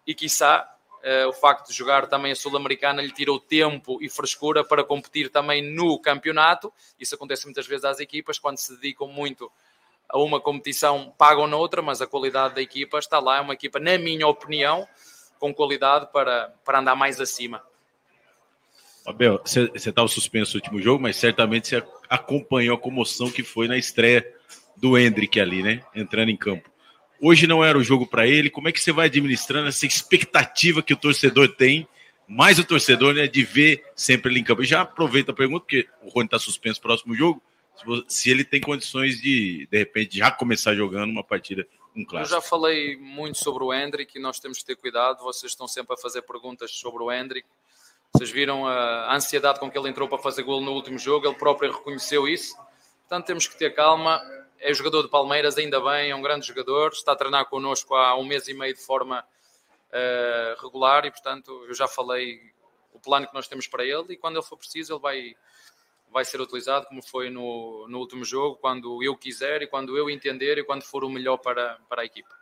e, quiçá, uh, o facto de jogar também a Sul-Americana lhe tirou tempo e frescura para competir também no campeonato. Isso acontece muitas vezes às equipas quando se dedicam muito a uma competição, pagam noutra, mas a qualidade da equipa está lá. É uma equipa, na minha opinião, com qualidade para, para andar mais acima. Abel, você estava suspenso no último jogo, mas certamente você acompanhou a comoção que foi na estreia do Hendrick ali, né? Entrando em campo. Hoje não era o jogo para ele. Como é que você vai administrando essa expectativa que o torcedor tem, mais o torcedor, né, de ver sempre ele em campo? E já aproveita a pergunta, porque o Rony está suspenso no próximo jogo, se ele tem condições de, de repente, já começar jogando uma partida um clássico. Eu já falei muito sobre o Hendrick e nós temos que ter cuidado. Vocês estão sempre a fazer perguntas sobre o Hendrick. Vocês viram a ansiedade com que ele entrou para fazer gol no último jogo, ele próprio reconheceu isso. Portanto, temos que ter calma. É jogador de Palmeiras, ainda bem, é um grande jogador. Está a treinar connosco há um mês e meio de forma uh, regular e, portanto, eu já falei o plano que nós temos para ele e quando ele for preciso, ele vai, vai ser utilizado, como foi no, no último jogo, quando eu quiser e quando eu entender e quando for o melhor para, para a equipa.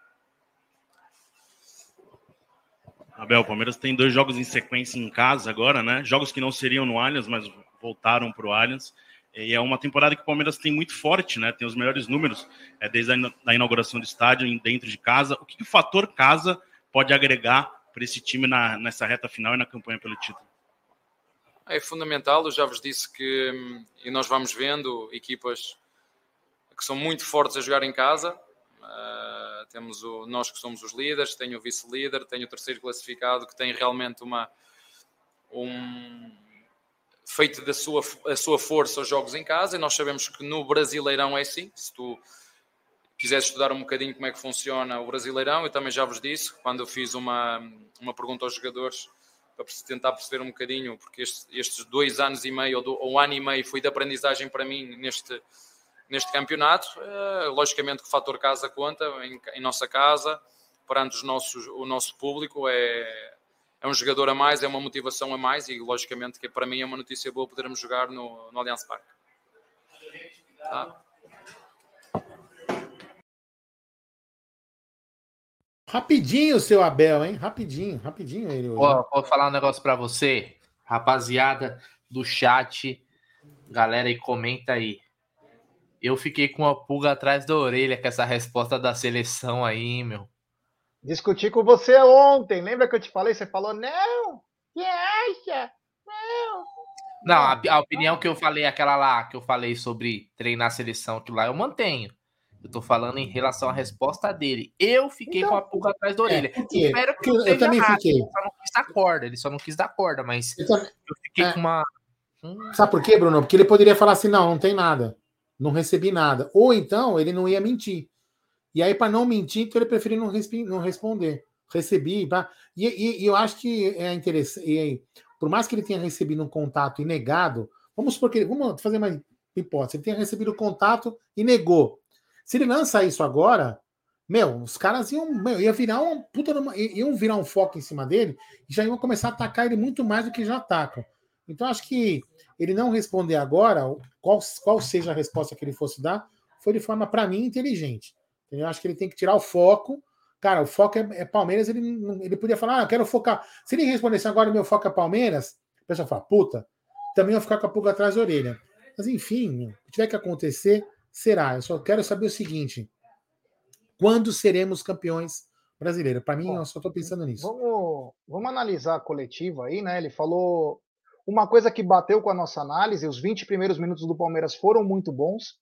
Abel, o Palmeiras tem dois jogos em sequência em casa agora, né? Jogos que não seriam no Allianz, mas voltaram para o Allianz. E é uma temporada que o Palmeiras tem muito forte, né? Tem os melhores números é, desde a inauguração do estádio, dentro de casa. O que, que o fator casa pode agregar para esse time na, nessa reta final e na campanha pelo título? É fundamental, eu já vos disse que, e nós vamos vendo equipas que são muito fortes a jogar em casa, Uh, temos o, nós que somos os líderes, tem o vice-líder, tem o terceiro classificado que tem realmente uma um, feito da sua, a sua força os jogos em casa e nós sabemos que no Brasileirão é assim. Se tu quiseres estudar um bocadinho como é que funciona o Brasileirão, eu também já vos disse, quando eu fiz uma, uma pergunta aos jogadores para tentar perceber um bocadinho, porque este, estes dois anos e meio ou, do, ou um ano e meio foi de aprendizagem para mim neste neste campeonato. Uh, logicamente que o fator casa conta em, em, nossa casa, perante os nossos, o nosso público, é, é um jogador a mais, é uma motivação a mais e logicamente que para mim é uma notícia boa podermos jogar no, no Allianz Parque. Tá? Rapidinho, seu Abel, hein? Rapidinho, rapidinho ele. Hoje. Vou falar um negócio para você, rapaziada do chat, galera aí, comenta aí eu fiquei com uma pulga atrás da orelha com essa resposta da seleção aí, meu. Discuti com você ontem, lembra que eu te falei? Você falou, não, que acha? Não. Não, a, a, opinião que eu falei, aquela lá, que eu falei sobre treinar a seleção, que lá eu mantenho. Eu tô falando em relação à resposta dele. Eu fiquei então, com a pulga atrás da é, orelha. É, Espero que eu, eu também errado. fiquei. Ele só não quis dar corda, ele só não quis dar corda, mas eu, também, eu fiquei é. com uma. Hum. Sabe por quê, Bruno? Porque ele poderia falar assim: não, não tem nada não recebi nada. Ou então ele não ia mentir. E aí, para não mentir, então ele preferiu não, não responder. Recebi. Pra... E, e, e, eu acho que é interessante. Por mais que ele tenha recebido um contato e negado, vamos supor que ele. Vamos fazer uma hipótese. Ele tenha recebido o contato e negou. Se ele lança isso agora, meu, os caras iam, meu, ia virar um puta, iam virar um foco em cima dele e já iam começar a atacar ele muito mais do que já atacam. Então acho que ele não responder agora, qual, qual seja a resposta que ele fosse dar, foi de forma, para mim, inteligente. Eu acho que ele tem que tirar o foco. Cara, o foco é, é Palmeiras, ele, ele podia falar, ah, eu quero focar. Se ele respondesse agora, meu foco é Palmeiras, o pessoal fala, puta, também eu ficar com a pulga atrás da orelha. Mas enfim, o que tiver que acontecer, será. Eu só quero saber o seguinte: quando seremos campeões brasileiros? Para mim, Bom, eu só estou pensando nisso. Vamos, vamos analisar a coletiva aí, né? Ele falou uma coisa que bateu com a nossa análise, os 20 primeiros minutos do Palmeiras foram muito bons,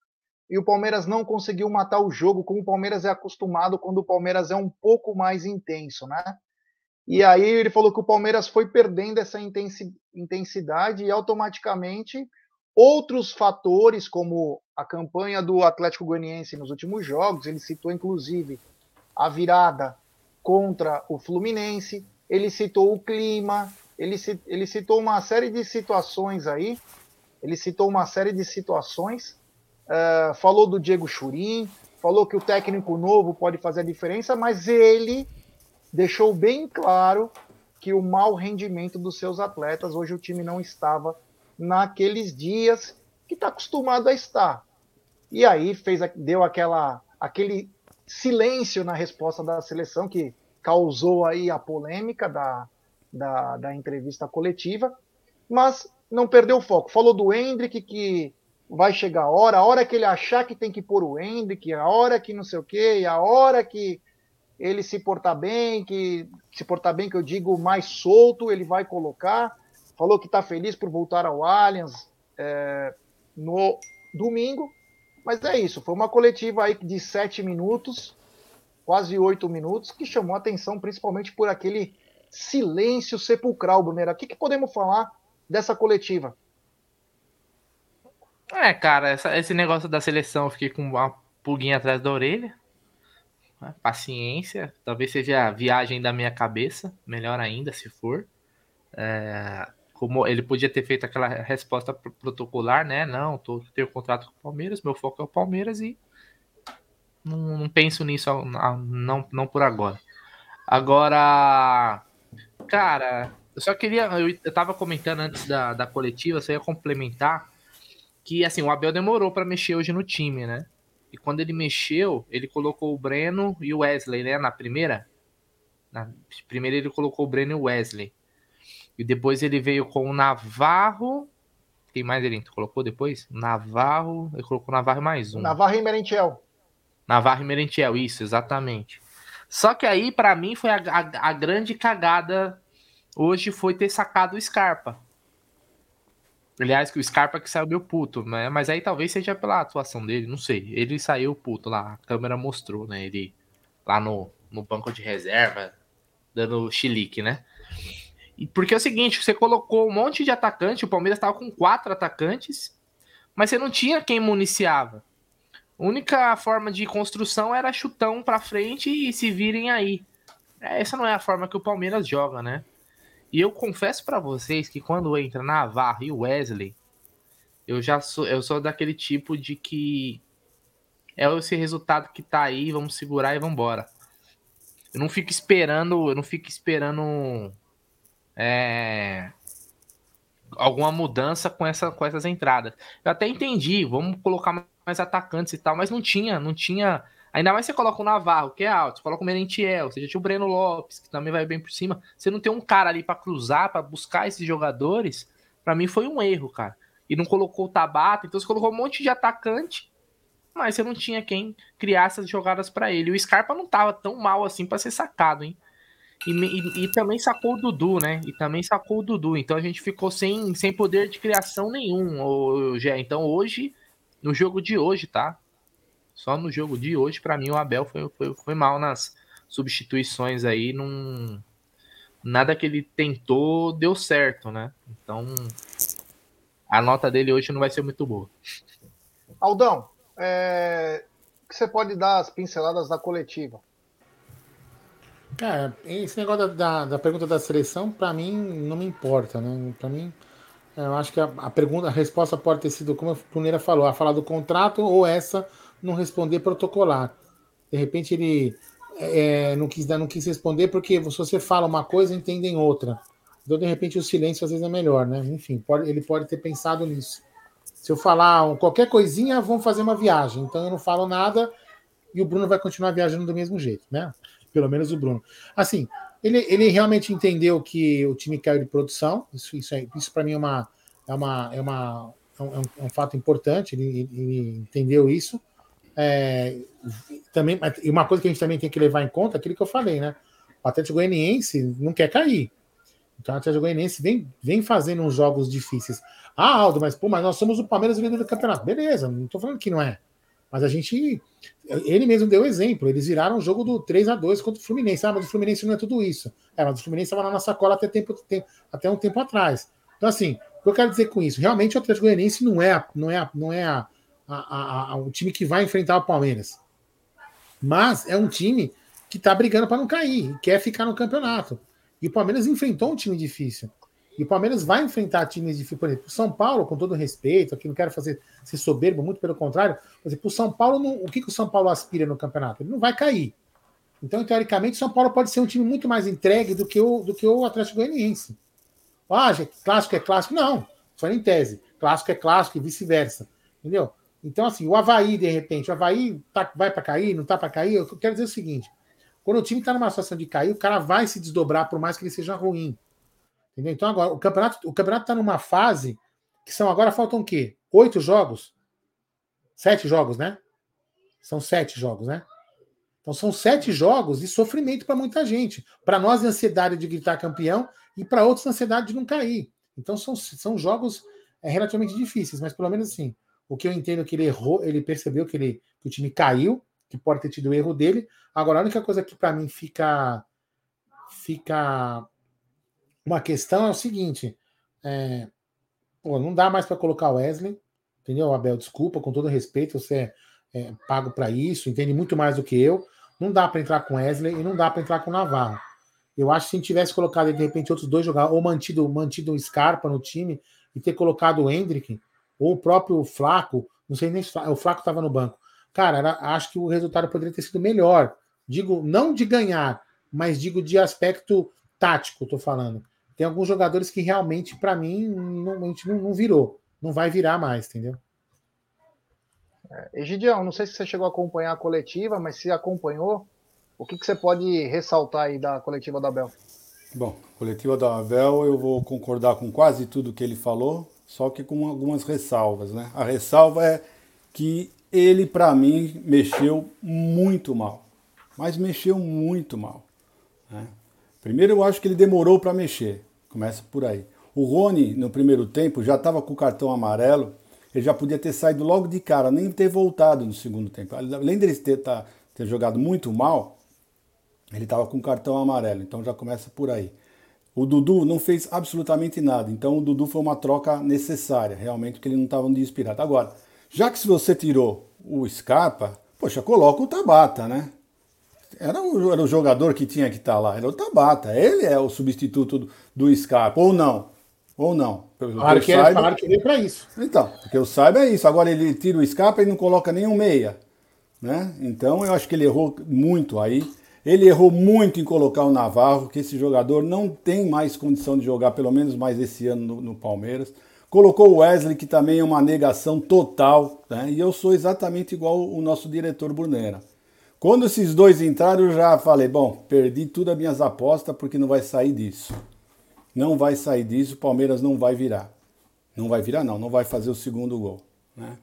e o Palmeiras não conseguiu matar o jogo como o Palmeiras é acostumado quando o Palmeiras é um pouco mais intenso, né? E aí ele falou que o Palmeiras foi perdendo essa intensidade e automaticamente outros fatores, como a campanha do Atlético Goianiense nos últimos jogos, ele citou inclusive a virada contra o Fluminense, ele citou o clima, ele, ele citou uma série de situações aí, ele citou uma série de situações, uh, falou do Diego Churin, falou que o técnico novo pode fazer a diferença, mas ele deixou bem claro que o mau rendimento dos seus atletas, hoje o time não estava naqueles dias que está acostumado a estar. E aí fez, deu aquela, aquele silêncio na resposta da seleção que causou aí a polêmica da, da, da entrevista coletiva, mas não perdeu o foco. Falou do Hendrick que vai chegar a hora, a hora que ele achar que tem que pôr o Hendrick, a hora que não sei o quê, a hora que ele se portar bem, que se portar bem que eu digo mais solto, ele vai colocar. Falou que está feliz por voltar ao Allianz é, no domingo, mas é isso. Foi uma coletiva aí de sete minutos, quase oito minutos, que chamou atenção principalmente por aquele silêncio sepulcral, Brunera. O que, que podemos falar dessa coletiva? É, cara, essa, esse negócio da seleção, eu fiquei com uma pulguinha atrás da orelha. Paciência, talvez seja a viagem da minha cabeça, melhor ainda se for. É, como ele podia ter feito aquela resposta protocolar, né? Não, tô, tenho contrato com o Palmeiras, meu foco é o Palmeiras e não, não penso nisso não, não por agora. Agora, cara, eu só queria. Eu, eu tava comentando antes da, da coletiva, só ia complementar que assim, o Abel demorou para mexer hoje no time, né? E quando ele mexeu, ele colocou o Breno e o Wesley, né? Na primeira. Na primeira ele colocou o Breno e o Wesley. E depois ele veio com o Navarro. Quem mais ele colocou depois? Navarro. Ele colocou Navarro mais um. Navarro e Merentiel. Navarro e Merentiel, isso, exatamente. Só que aí, para mim, foi a, a, a, grande cagada hoje foi ter sacado o Scarpa. Aliás, que o Scarpa que saiu meio puto, né? Mas aí talvez seja pela atuação dele, não sei. Ele saiu puto lá, a câmera mostrou, né? Ele lá no, no banco de reserva, dando chilique, né? E porque é o seguinte, você colocou um monte de atacante, o Palmeiras estava com quatro atacantes, mas você não tinha quem municiava. A única forma de construção era chutão para frente e se virem aí. Essa não é a forma que o Palmeiras joga, né? E eu confesso para vocês que quando entra Navarro e Wesley, eu já sou, eu sou daquele tipo de que é esse resultado que tá aí, vamos segurar e vamos embora. Eu não fico esperando, eu não fico esperando é, alguma mudança com, essa, com essas entradas. Eu até entendi, vamos colocar mais atacantes e tal, mas não tinha, não tinha Ainda mais você coloca o Navarro, que é alto, você coloca o Merentiel, você já tinha o Breno Lopes, que também vai bem por cima. Você não tem um cara ali para cruzar, para buscar esses jogadores, para mim foi um erro, cara. E não colocou o Tabata, então você colocou um monte de atacante, mas você não tinha quem criar essas jogadas para ele. O Scarpa não tava tão mal assim para ser sacado, hein? E, e, e, também sacou o Dudu, né? E também sacou o Dudu. Então a gente ficou sem, sem poder de criação nenhum, Gé. Então hoje, no jogo de hoje, tá? Só no jogo de hoje, para mim, o Abel foi, foi, foi mal nas substituições aí. Num... Nada que ele tentou deu certo, né? Então, a nota dele hoje não vai ser muito boa. Aldão, é... que você pode dar as pinceladas da coletiva? Cara, esse negócio da, da, da pergunta da seleção, para mim, não me importa, né? Para mim, eu acho que a, a, pergunta, a resposta pode ter sido, como a Puneira falou, a falar do contrato ou essa não responder protocolar. De repente ele é, não, quis, não quis responder porque se você fala uma coisa, entendem outra. Então, de repente, o silêncio às vezes é melhor, né? Enfim, pode, ele pode ter pensado nisso. Se eu falar qualquer coisinha, vão fazer uma viagem. Então eu não falo nada e o Bruno vai continuar viajando do mesmo jeito, né? Pelo menos o Bruno. Assim, ele, ele realmente entendeu que o time caiu de produção. Isso, isso, é, isso para mim é uma, é uma, é uma é um, é um fato importante. Ele, ele entendeu isso. É, também, e uma coisa que a gente também tem que levar em conta, aquilo que eu falei, né? O Atlético Goianiense não quer cair. Então o Atlético Goianiense vem, vem fazendo uns jogos difíceis. Ah, Aldo, mas pô, mas nós somos o Palmeiras líder do campeonato. Beleza, não tô falando que não é. Mas a gente. Ele mesmo deu exemplo. Eles viraram o jogo do 3 a 2 contra o Fluminense. Ah, mas o Fluminense não é tudo isso. É, mas o Fluminense estava na nossa cola até, tempo, até um tempo atrás. Então, assim, o que eu quero dizer com isso? Realmente o Atlético Goianiense não é, não é, não é a, a, a, a, o time que vai enfrentar o Palmeiras. Mas é um time que está brigando para não cair, quer ficar no campeonato. E o Palmeiras enfrentou um time difícil. E o Palmeiras vai enfrentar times difíceis. Por exemplo, o São Paulo, com todo respeito, aqui não quero fazer ser soberbo, muito pelo contrário. Exemplo, o São Paulo, não, o que, que o São Paulo aspira no campeonato? Ele não vai cair. Então, teoricamente, o São Paulo pode ser um time muito mais entregue do que o, do que o Atlético Goianiense. Ah, clássico é clássico. Não, só em tese. Clássico é clássico e vice-versa. Entendeu? Então, assim, o Havaí, de repente, o Havaí tá, vai para cair, não tá para cair. Eu quero dizer o seguinte: quando o time está numa situação de cair, o cara vai se desdobrar, por mais que ele seja ruim. Entendeu? Então agora o campeonato, o campeonato está numa fase que são agora faltam o quê? Oito jogos, sete jogos, né? São sete jogos, né? Então são sete jogos de sofrimento para muita gente. Para nós, ansiedade de gritar campeão e para outros, ansiedade de não cair. Então são, são jogos é, relativamente difíceis, mas pelo menos assim, o que eu entendo é que ele errou, ele percebeu que, ele, que o time caiu, que pode ter tido o erro dele. Agora, a única coisa que para mim fica fica uma questão é o seguinte: é, pô, não dá mais para colocar o Wesley, entendeu, Abel? Desculpa, com todo respeito, você é, é pago para isso, entende muito mais do que eu. Não dá para entrar com Wesley e não dá para entrar com Navarro. Eu acho que se tivesse colocado de repente outros dois jogadores, ou mantido, mantido o Scarpa no time e ter colocado o Hendrick, ou o próprio Flaco, não sei nem se o Flaco estava no banco. Cara, era, acho que o resultado poderia ter sido melhor. Digo, não de ganhar, mas digo de aspecto tático, tô falando. Tem alguns jogadores que realmente, para mim, não, não, não virou. Não vai virar mais, entendeu? É, Egidião, não sei se você chegou a acompanhar a coletiva, mas se acompanhou, o que, que você pode ressaltar aí da coletiva da Abel? Bom, coletiva da Abel, eu vou concordar com quase tudo que ele falou, só que com algumas ressalvas, né? A ressalva é que ele, para mim, mexeu muito mal. Mas mexeu muito mal. Né? Primeiro, eu acho que ele demorou para mexer. Começa por aí. O Rony, no primeiro tempo, já estava com o cartão amarelo. Ele já podia ter saído logo de cara, nem ter voltado no segundo tempo. Além dele ter, tá, ter jogado muito mal, ele estava com o cartão amarelo. Então já começa por aí. O Dudu não fez absolutamente nada. Então o Dudu foi uma troca necessária, realmente, porque ele não estava inspirado. Agora, já que se você tirou o Scarpa, poxa, coloca o Tabata, né? Era o, era o jogador que tinha que estar tá lá, era o Tabata. Ele é o substituto do, do Scarpa, ou não? Ou não? Claro que, saiba... claro que veio para isso. Então, porque eu saiba é isso. Agora ele tira o Scarpa e não coloca nenhum meia. Né? Então eu acho que ele errou muito aí. Ele errou muito em colocar o Navarro, que esse jogador não tem mais condição de jogar, pelo menos mais esse ano no, no Palmeiras. Colocou o Wesley, que também é uma negação total, né? e eu sou exatamente igual o nosso diretor Brunera. Quando esses dois entraram, eu já falei: bom, perdi todas as minhas apostas porque não vai sair disso. Não vai sair disso, o Palmeiras não vai virar. Não vai virar, não, não vai fazer o segundo gol. Né?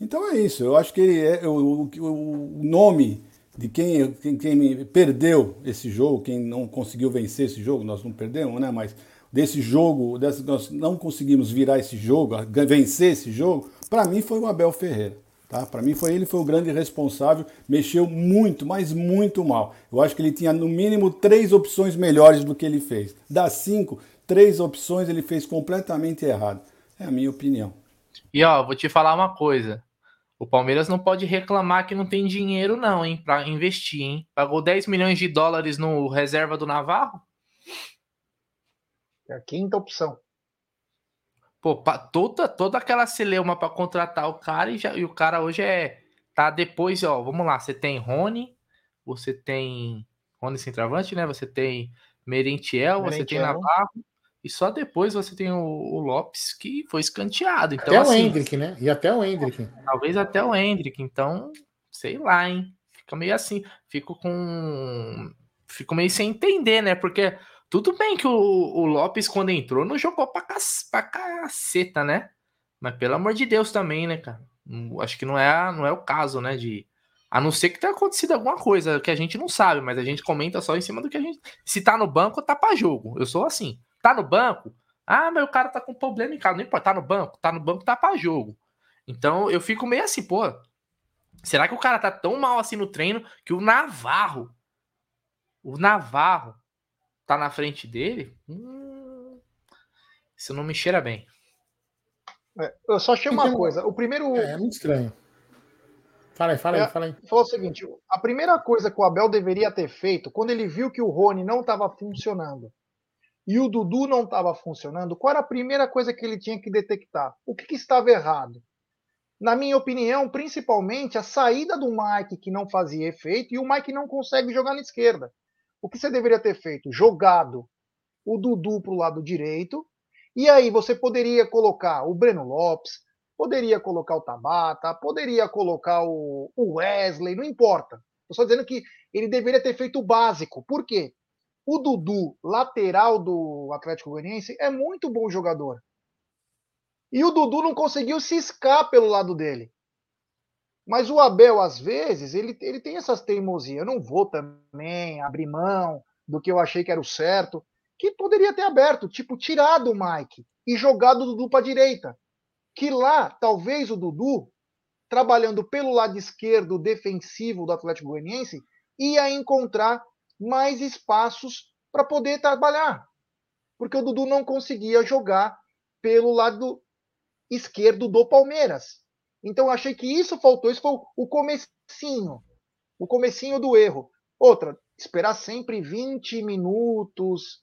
Então é isso. Eu acho que é, o, o nome de quem, quem, quem, perdeu esse jogo, quem não conseguiu vencer esse jogo, nós não perdemos, né? Mas desse jogo, nós não conseguimos virar esse jogo, vencer esse jogo, para mim foi o Abel Ferreira. Tá? Para mim foi ele foi o grande responsável, mexeu muito, mas muito mal. Eu acho que ele tinha no mínimo três opções melhores do que ele fez. Das cinco, três opções ele fez completamente errado. É a minha opinião. E ó, vou te falar uma coisa. O Palmeiras não pode reclamar que não tem dinheiro não, hein, para investir, hein? Pagou 10 milhões de dólares no reserva do Navarro? É a quinta opção. Pô, toda, toda aquela celeuma para contratar o cara e, já, e o cara hoje é. Tá depois, ó. Vamos lá, você tem Rony, você tem. Rony centroavante, né? Você tem Merentiel, Merentiel. você tem Navarro. E só depois você tem o, o Lopes, que foi escanteado. Então, até assim, o Hendrick, né? E até o Hendrick. Talvez até o Hendrick. Então, sei lá, hein? Fica meio assim. Fico com. Fico meio sem entender, né? Porque tudo bem que o, o Lopes, quando entrou, não jogou pra, cac, pra caceta, né? Mas pelo amor de Deus também, né, cara? Acho que não é, não é o caso, né? De. A não ser que tenha acontecido alguma coisa que a gente não sabe, mas a gente comenta só em cima do que a gente. Se tá no banco, tá pra jogo. Eu sou assim. Tá no banco? Ah, meu cara tá com problema em casa. Não importa, tá no banco? Tá no banco, tá pra jogo. Então eu fico meio assim, pô. Será que o cara tá tão mal assim no treino que o Navarro, o Navarro, tá na frente dele? Hum, isso não me cheira bem. É, eu só achei uma coisa. O primeiro. É, é muito estranho. Fala aí, fala aí, É, fala aí. Falou o seguinte: a primeira coisa que o Abel deveria ter feito, quando ele viu que o Rony não estava funcionando e o Dudu não estava funcionando, qual era a primeira coisa que ele tinha que detectar? O que, que estava errado? Na minha opinião, principalmente a saída do Mike que não fazia efeito e o Mike não consegue jogar na esquerda. O que você deveria ter feito? Jogado o Dudu para o lado direito, e aí você poderia colocar o Breno Lopes, poderia colocar o Tabata, poderia colocar o Wesley, não importa. Estou só dizendo que ele deveria ter feito o básico. Por quê? O Dudu, lateral do Atlético Goianiense, é muito bom jogador. E o Dudu não conseguiu ciscar pelo lado dele. Mas o Abel, às vezes, ele, ele tem essas teimosias. Eu não vou também abrir mão do que eu achei que era o certo. Que poderia ter aberto, tipo, tirado o Mike e jogado o Dudu para direita. Que lá, talvez o Dudu, trabalhando pelo lado esquerdo defensivo do Atlético Goianiense, ia encontrar mais espaços para poder trabalhar. Porque o Dudu não conseguia jogar pelo lado esquerdo do Palmeiras. Então achei que isso faltou, isso foi o comecinho, o comecinho do erro. Outra, esperar sempre 20 minutos,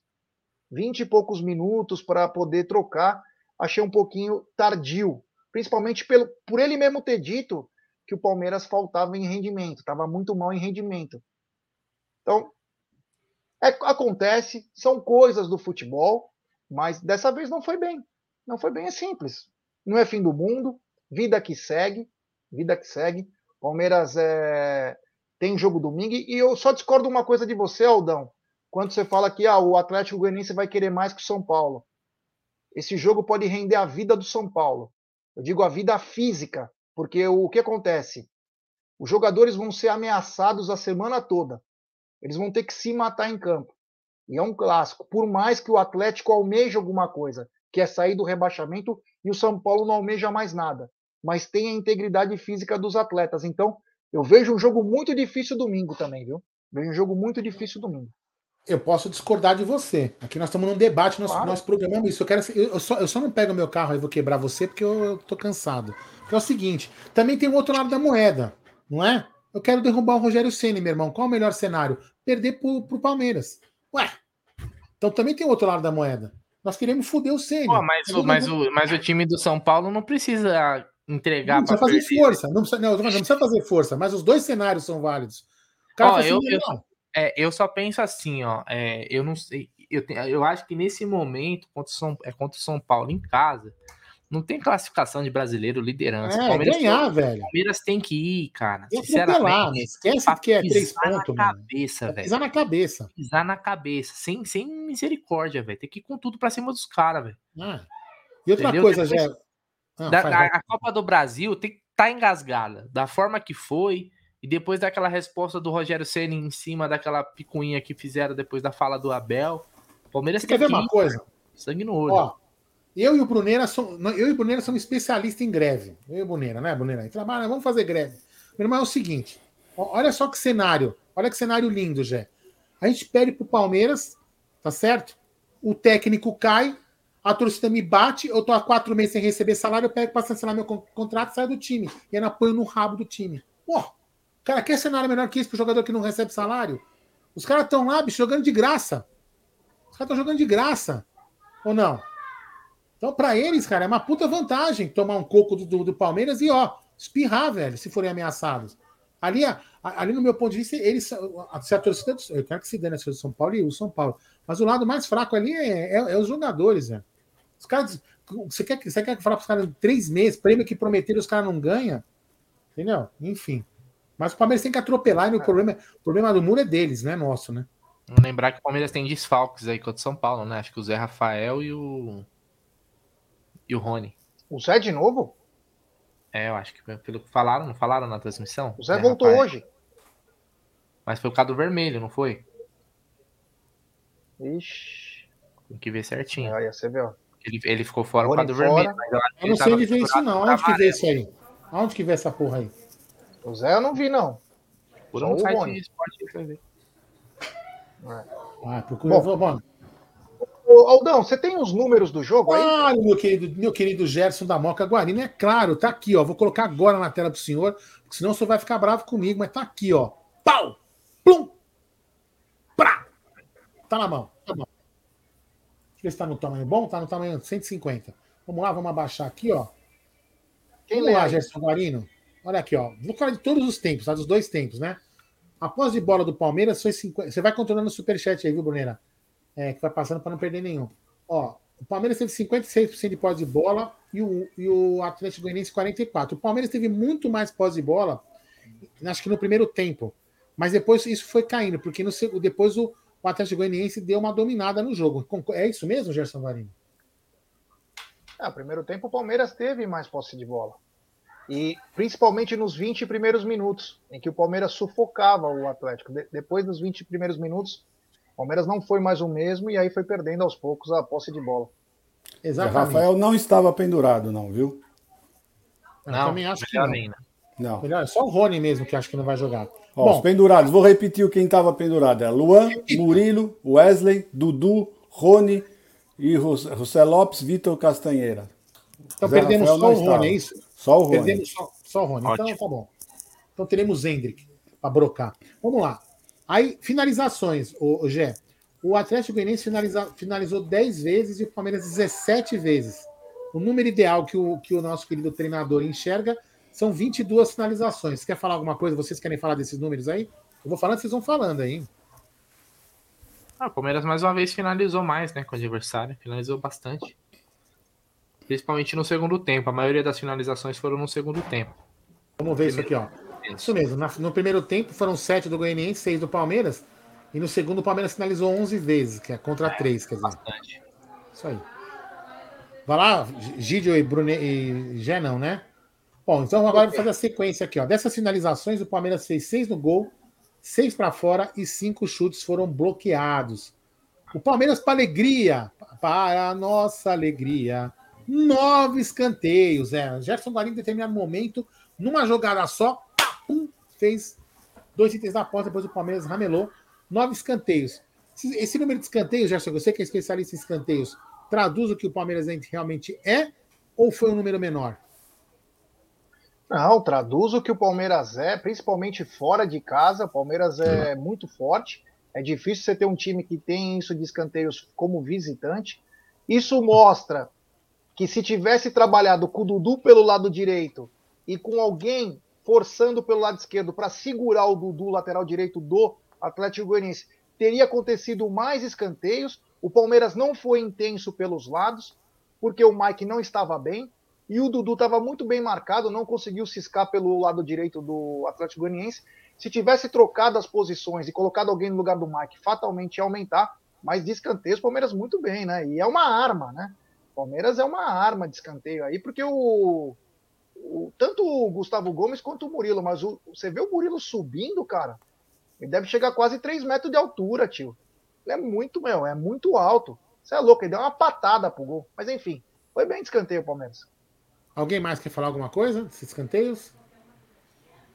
20 e poucos minutos para poder trocar, achei um pouquinho tardio, principalmente pelo, por ele mesmo ter dito que o Palmeiras faltava em rendimento, estava muito mal em rendimento. Então, é, acontece, são coisas do futebol, mas dessa vez não foi bem. Não foi bem, é simples. Não é fim do mundo, vida que segue, vida que segue. Palmeiras é, tem jogo domingo e eu só discordo uma coisa de você, Aldão. Quando você fala que ah, o Atlético Goianiense vai querer mais que o São Paulo. Esse jogo pode render a vida do São Paulo. Eu digo a vida física, porque o que acontece? Os jogadores vão ser ameaçados a semana toda. Eles vão ter que se matar em campo. E é um clássico. Por mais que o Atlético almeje alguma coisa, que é sair do rebaixamento, e o São Paulo não almeja mais nada. Mas tem a integridade física dos atletas. Então, eu vejo um jogo muito difícil domingo também, viu? Vejo um jogo muito difícil domingo. Eu posso discordar de você. Aqui nós estamos num debate, nós, Claro. nós programamos isso. Eu, quero, eu, só, eu só não pego meu carro e vou quebrar você porque eu, eu tô cansado. Porque é o seguinte: também tem o outro lado da moeda, não é? Eu quero derrubar o Rogério Ceni, meu irmão. Qual o melhor cenário? Perder pro, pro Palmeiras. Ué. Então também tem outro lado da moeda. Nós queremos foder o Ceni. Mas, o, mas, o, mas o time do São Paulo não precisa entregar Não precisa fazer perder. força. Não precisa, não, não precisa fazer força, mas os dois cenários são válidos. Cara eu- eu- É, eu só penso assim, ó. é, eu não sei. Eu, eu acho que nesse momento, contra o, São, é, contra o São Paulo em casa, não tem classificação de brasileiro liderança. É, Palmeiras, ganhar, velho. Palmeiras tem que ir, cara. E atropelar. Sinceramente. Esquece que é três pisar na pontos, cabeça, velho. Pisar na cabeça. Pisar na cabeça. Sem, sem misericórdia, velho. Tem que ir com tudo pra cima dos caras, velho. Ah. E outra Entendeu? coisa, Depois- Gé. Ah, Da- a, a Copa do Brasil tem que estar engasgada. Da forma que foi. E depois daquela resposta do Rogério Ceni em cima daquela picuinha que fizeram depois da fala do Abel. Palmeiras Você tem quer ver que uma ir, coisa? sangue no olho. Ó, eu e o Bruneira são, eu e o Bruneira somos especialistas em greve. Eu e o Bruneira, né, Bruneira? Trabalha, vamos fazer greve. Meu irmão, é o seguinte: olha só que cenário. Olha que cenário lindo, Jé. A gente pede pro Palmeiras, tá certo? O técnico cai, a torcida me bate, eu tô há quatro meses sem receber salário, eu pego pra cancelar meu con- contrato saio do time. E ainda apoio no rabo do time. Pô, cara, quer cenário melhor que isso pro jogador que não recebe salário? Os caras estão lá, bicho, jogando de graça. Os caras estão jogando de graça. Ou não? Então, pra eles, cara, é uma puta vantagem tomar um coco do, do, do Palmeiras e, ó, espirrar, velho, se forem ameaçados. Ali, a- a- ali no meu ponto de vista, eles, a, se a torcida, eu quero que se dê na torcida do São Paulo e o São Paulo. Mas o lado mais fraco ali é, é- é os jogadores, velho. Os caras, você quer, que- você quer falar pros caras em três meses, prêmio que prometeram, os caras não ganham? Entendeu? Enfim. Mas o Palmeiras tem que atropelar e o problema, o problema do muro é deles, não é nosso, né? Vamos lembrar que o Palmeiras tem desfalques aí contra o São Paulo, né? Acho que o Zé Rafael e o. E o Rony. O Zé de novo? É, eu acho que pelo que falaram, não falaram na transmissão? O Zé voltou Rafael. hoje. Mas foi o caso vermelho, não foi? Ixi. Tem que ver certinho. Olha, você vê, ó. Ele, ele ficou fora por causa do vermelho. Mas eu acho que Eu não sei onde vê isso, não. por Aonde que vê isso aí? Aonde que vê essa porra aí? O Zé eu não vi, não. Por um o site de esporte aí pra ver. Ah, procura. Bom. Bom, Ô, Aldão, você tem os números do jogo aí? Olha, meu querido, meu querido Gerson da Moca Guarina, é claro, tá aqui, ó. Vou colocar agora na tela pro senhor, porque senão o senhor vai ficar bravo comigo, mas tá aqui, ó. Pau! Plum! Prá! Tá na mão, tá bom. Deixa eu ver se tá no tamanho bom, tá no tamanho 150. Vamos lá, vamos abaixar aqui, ó. Quem Vamos lá, aí? Gerson Guarino. Olha aqui, ó. Vou falar de todos os tempos, tá? Dos dois tempos, né? A posse de bola do Palmeiras foi 50. Você vai controlando o superchat aí, viu, Bruneira? É, que vai passando para não perder nenhum. Ó, o Palmeiras teve 56% de posse de bola e o, e o Atlético Goianiense 44%. O Palmeiras teve muito mais posse de bola, acho que no primeiro tempo. Mas depois isso foi caindo, porque no, depois o, o Atlético Goianiense deu uma dominada no jogo. É isso mesmo, Gerson Guarino? Ah, primeiro tempo o Palmeiras teve mais posse de bola. E principalmente nos 20 primeiros minutos, em que o Palmeiras sufocava o Atlético. De- depois dos 20 primeiros minutos, o Palmeiras não foi mais o mesmo e aí foi perdendo aos poucos a posse de bola. O Exatamente. Rafael não estava pendurado, não, viu? Eu Não, também acho que melhor não. ainda. Não. Melhor, é só o Rony mesmo que acho que não vai jogar. Ó, Bom, os pendurados, vou repetir quem estava pendurado. É Luan, Murilo, Wesley, Dudu, Rony e José Lopes, Vitor Castanheira. então Zé perdemos Rafael só o Rony, é isso? Só o Rony. Perdemos só, só o Rony. Então Ótimo. tá bom. Então teremos Hendrick para brocar. Vamos lá. Aí, finalizações, o, Gé. O Atlético Goianiense finalizou 10 vezes e o Palmeiras 17 vezes. O número ideal que o, que o nosso querido treinador enxerga são 22 finalizações. Você quer falar alguma coisa? Vocês querem falar desses números aí? Eu vou falando, vocês vão falando aí. Ah, o Palmeiras mais uma vez finalizou mais, né, com o adversário. Finalizou bastante. Principalmente no segundo tempo. A maioria das finalizações foram no segundo tempo. Vamos ver isso aqui, ó. Isso mesmo. no primeiro tempo foram 7 do Goianiense, 6 do Palmeiras. E no segundo o Palmeiras finalizou 11 vezes, que é contra 3, quer dizer. Bastante. Isso aí. Vai lá, Gidio e, Brune, e Gé não, né? Bom, então agora vou fazer a sequência aqui. Ó. Dessas finalizações, o Palmeiras fez seis no gol, seis para fora e cinco chutes foram bloqueados. O Palmeiras, para alegria, para a nossa alegria, nove escanteios. É. Gerson Guarino, em determinado momento, numa jogada só, pum, fez dois itens da porta, depois o Palmeiras ramelou. Nove escanteios. Esse, esse número de escanteios, Gerson, você que é especialista em escanteios, traduz o que o Palmeiras realmente é ou foi um número menor? Não, traduz o que o Palmeiras é, principalmente fora de casa. O Palmeiras é muito forte. É difícil você ter um time que tem isso de escanteios como visitante. Isso mostra que se tivesse trabalhado com o Dudu pelo lado direito e com alguém forçando pelo lado esquerdo para segurar o Dudu, lateral direito do Atlético Goianiense, teria acontecido mais escanteios. O Palmeiras não foi intenso pelos lados, porque o Mike não estava bem. E o Dudu estava muito bem marcado, não conseguiu ciscar pelo lado direito do Atlético Goianiense. Se tivesse trocado as posições e colocado alguém no lugar do Mike, fatalmente ia aumentar. Mas de escanteio, o Palmeiras muito bem, né? E é uma arma, né? Palmeiras é uma arma de escanteio aí, porque o, o- tanto o Gustavo Gomes quanto o Murilo, mas o- você vê o Murilo subindo, cara. Ele deve chegar a quase 3 metros de altura, tio. Ele é muito, meu, é muito alto. Você é louco, ele deu uma patada pro gol. Mas enfim, foi bem de escanteio o Palmeiras. Alguém mais quer falar alguma coisa desses escanteios?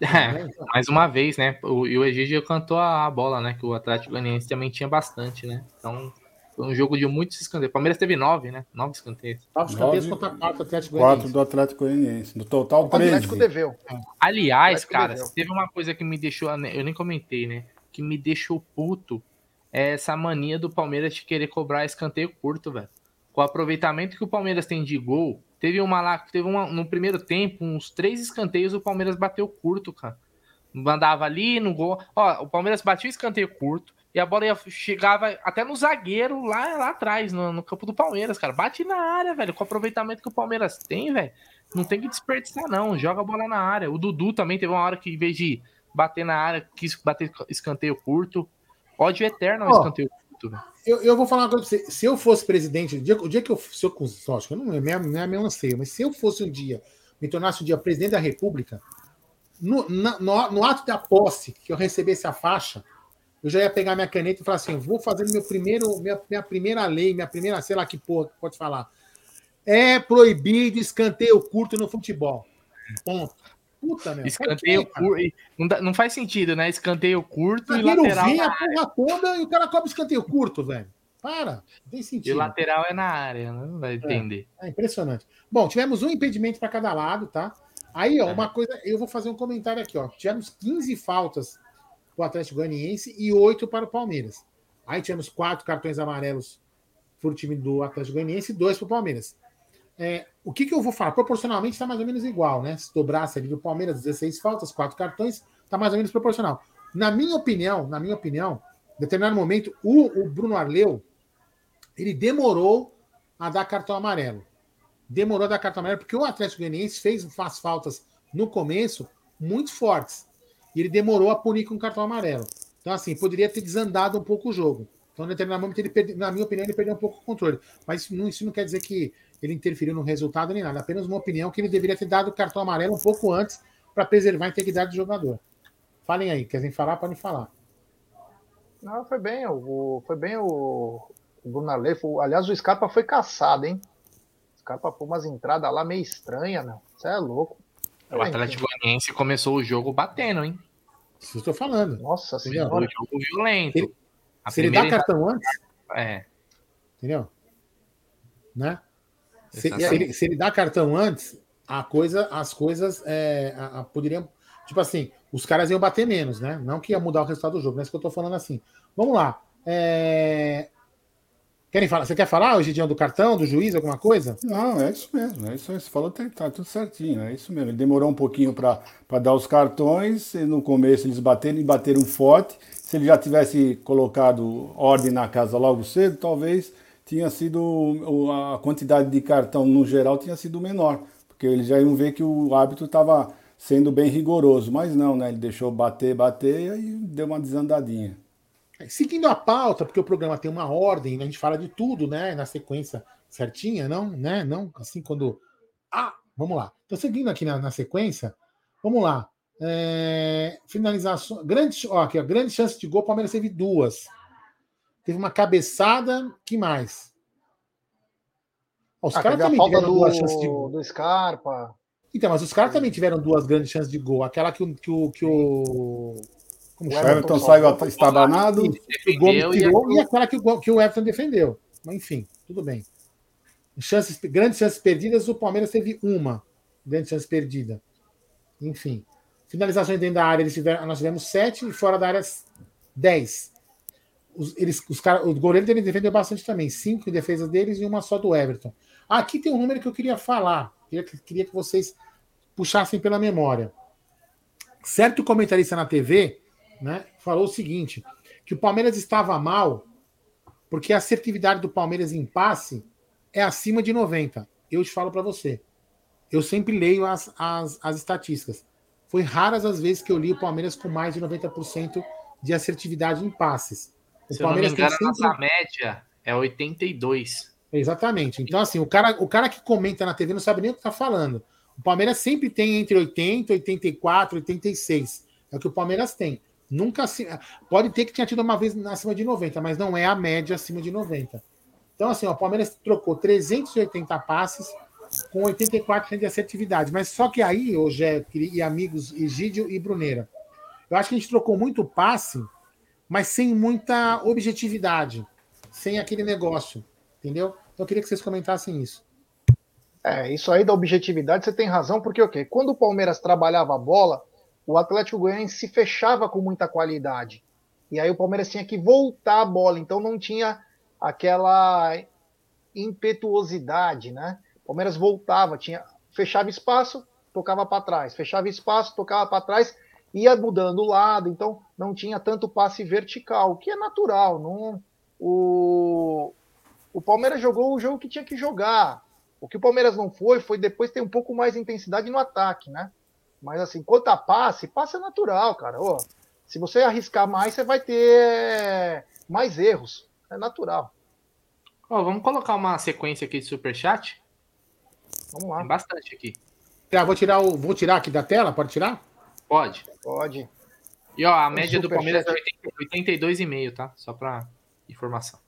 É, mais uma vez, né? O, e o Egídio cantou a, a bola, né? Que o Atlético Goianiense também tinha bastante, né? Então, foi um jogo de muitos escanteios. O Palmeiras teve nove, né? Nove escanteios. Nove escanteios contra quatro Atlético Quatro Goianiense. do Atlético Goianiense. No total, O Atlético 13. deveu. Aliás, Atlético cara, deveu. teve uma coisa que me deixou. Eu nem comentei, né? Que me deixou puto. É essa mania do Palmeiras de querer cobrar escanteio curto, velho. Com o aproveitamento que o Palmeiras tem de gol, teve uma lá, teve uma no primeiro tempo, uns três escanteios, o Palmeiras bateu curto, cara. Mandava ali no gol. Ó, o Palmeiras batia o escanteio curto e a bola ia, chegava até no zagueiro lá, lá atrás, no, no campo do Palmeiras, cara. Bate na área, velho. Com o aproveitamento que o Palmeiras tem, velho. Não tem que desperdiçar, não. Joga a bola na área. O Dudu também teve uma hora que, em vez de bater na área, quis bater escanteio curto. Ódio eterno ao Ó, escanteio curto, velho. Eu, eu vou falar uma coisa pra você. Se eu fosse presidente, o dia, o dia que eu. Se eu lógico, não é minha, não é meu anseio, mas se eu fosse um dia, me tornasse um dia presidente da República, no, na- no, no ato da posse, que eu recebesse a faixa, eu já ia pegar minha caneta e falar assim: vou fazer meu primeiro, minha, minha primeira lei, minha primeira, sei lá que porra que pode falar. É proibido escanteio curto no futebol. Ponto. Puta, meu. Escanteio curto. Não, não faz sentido, né? Escanteio curto e lateral. vem a porra toda e o cara cobra escanteio curto, velho. Para, não tem E sentido. o lateral é na área, né? não vai entender. É impressionante. Bom, tivemos um impedimento para cada lado, tá? Aí, ó, É. uma coisa, eu vou fazer um comentário aqui, ó. Tivemos 15 faltas para o Atlético Goianiense e 8 para o Palmeiras. Aí tivemos quatro cartões amarelos para o time do Atlético Goianiense e dois para o Palmeiras. É, o que, que eu vou falar? Proporcionalmente está mais ou menos igual, né? Se dobrasse ali do Palmeiras 16 faltas, quatro cartões, está mais ou menos proporcional. Na minha opinião, na minha opinião, em determinado momento, o, o Bruno Arleu ele demorou a dar cartão amarelo. Demorou a dar cartão amarelo porque o Atlético Goianiense fez as faltas no começo muito fortes. E ele demorou a punir com cartão amarelo. Então, assim, poderia ter desandado um pouco o jogo. Então, em determinado momento, ele perde, na minha opinião, ele perdeu um pouco o controle. Mas isso não, isso não quer dizer que ele interferiu no resultado nem nada. Apenas uma opinião que ele deveria ter dado o cartão amarelo um pouco antes para preservar a integridade do jogador. Falem aí, querem falar, podem falar. Não, foi bem, o, foi bem o, o. Foi- aliás, o Scarpa foi caçado, hein? O Scarpa foi umas entradas lá meio estranhas, meu. Você é louco. O Atlético Goianiense começou o jogo batendo, hein? Isso eu estou falando. Nossa Foi um senhora. jogo violento. Ele- A Se ele dá cartão antes, É, entendeu? Né? Se, se ele, se ele dá cartão antes, a coisa, as coisas é, a- a- poderiam. Tipo assim, os caras iam bater menos, né? Não que ia mudar o resultado do jogo, não é isso que eu tô falando assim. Vamos lá. É, Querem falar? Você quer falar, o Gidião, do cartão, do juiz, alguma coisa? Não, é isso mesmo. É isso. Você falou, tá, tá tudo certinho. É isso mesmo. Ele demorou um pouquinho para dar os cartões. no começo eles bateram e bateram forte. Se ele já tivesse colocado ordem na casa logo cedo, talvez tinha sido a quantidade de cartão no geral tinha sido menor, porque eles já iam ver que o árbitro estava sendo bem rigoroso. Mas não, né? Ele deixou bater, bater e aí deu uma desandadinha. Seguindo a pauta, porque o programa tem uma ordem, né? a gente fala de tudo, né? Na sequência certinha, não, né? Não, assim quando. Ah, vamos lá. Então, seguindo aqui na, na sequência, vamos lá. É, finalização. Grande, ó, aqui, ó, grande chance de gol, o Palmeiras teve duas. Teve uma cabeçada, que mais? Ó, os Ah, caras também tiveram duas chances de do, gol. do Scarpa. Então, mas os caras também tiveram duas grandes chances de gol. Aquela que o. Que o, que o como O? Everton Everton saiu estabanado. o Gomes defendeu e tirou e aquela que o, que o Everton defendeu. Mas enfim, tudo bem. Chances, grandes chances perdidas, o Palmeiras teve uma grande chance perdida. Enfim. Finalizações dentro da área, eles tiveram, nós tivemos sete e fora da área dez. Os, eles, os cara, o goleiro dele defendeu bastante também. Cinco em defesa deles e uma só do Everton. Aqui tem um número que eu queria falar. Queria, que- queria que vocês puxassem pela memória. Certo comentarista na TV né, falou o seguinte: que o Palmeiras estava mal porque a assertividade do Palmeiras em passe é acima de 90. Eu te falo para você. Eu sempre leio as, as, as estatísticas. Foi raras as vezes que eu li o Palmeiras com mais de 90% de assertividade em passes. O se eu não me Palmeiras tem engano, a sempre. nossa média é 82. Exatamente. Então, assim, o cara, o cara que comenta na TV não sabe nem o que está falando. O Palmeiras sempre tem entre 80, 84, 86. É o que o Palmeiras tem. Nunca. Pode ter que tinha tido uma vez acima de 90, mas não é a média acima de 90. Então, assim, ó, o Palmeiras trocou 380 passes com 84% de assertividade. Mas só que aí, hoje é, e amigos, Egídio e Bruneira, eu acho que a gente trocou muito passe, mas sem muita objetividade, sem aquele negócio. Entendeu? Então eu queria que vocês comentassem isso. É, isso aí da objetividade você tem razão, porque o quê? Quando o Palmeiras trabalhava a bola, o Atlético Goianiense se fechava com muita qualidade. E aí o Palmeiras tinha que voltar a bola, então não tinha aquela impetuosidade, né? O Palmeiras voltava, tinha fechava espaço, tocava para trás, fechava espaço, tocava para trás, ia mudando o lado, então não tinha tanto passe vertical, o que é natural, não o o Palmeiras jogou o jogo que tinha que jogar. O que o Palmeiras não foi, foi depois ter um pouco mais de intensidade no ataque, né? Mas assim, quanto a passe, passe é natural, cara. Ô, se você arriscar mais, você vai ter mais erros. É natural. Ó, vamos colocar uma sequência aqui de superchat? Vamos lá. Tem bastante aqui. Tá, vou tirar o. Vou tirar aqui da tela? Pode tirar? Pode. Pode. E ó, a Tem média do. Palmeiras é 82,5, tá? Só pra informação.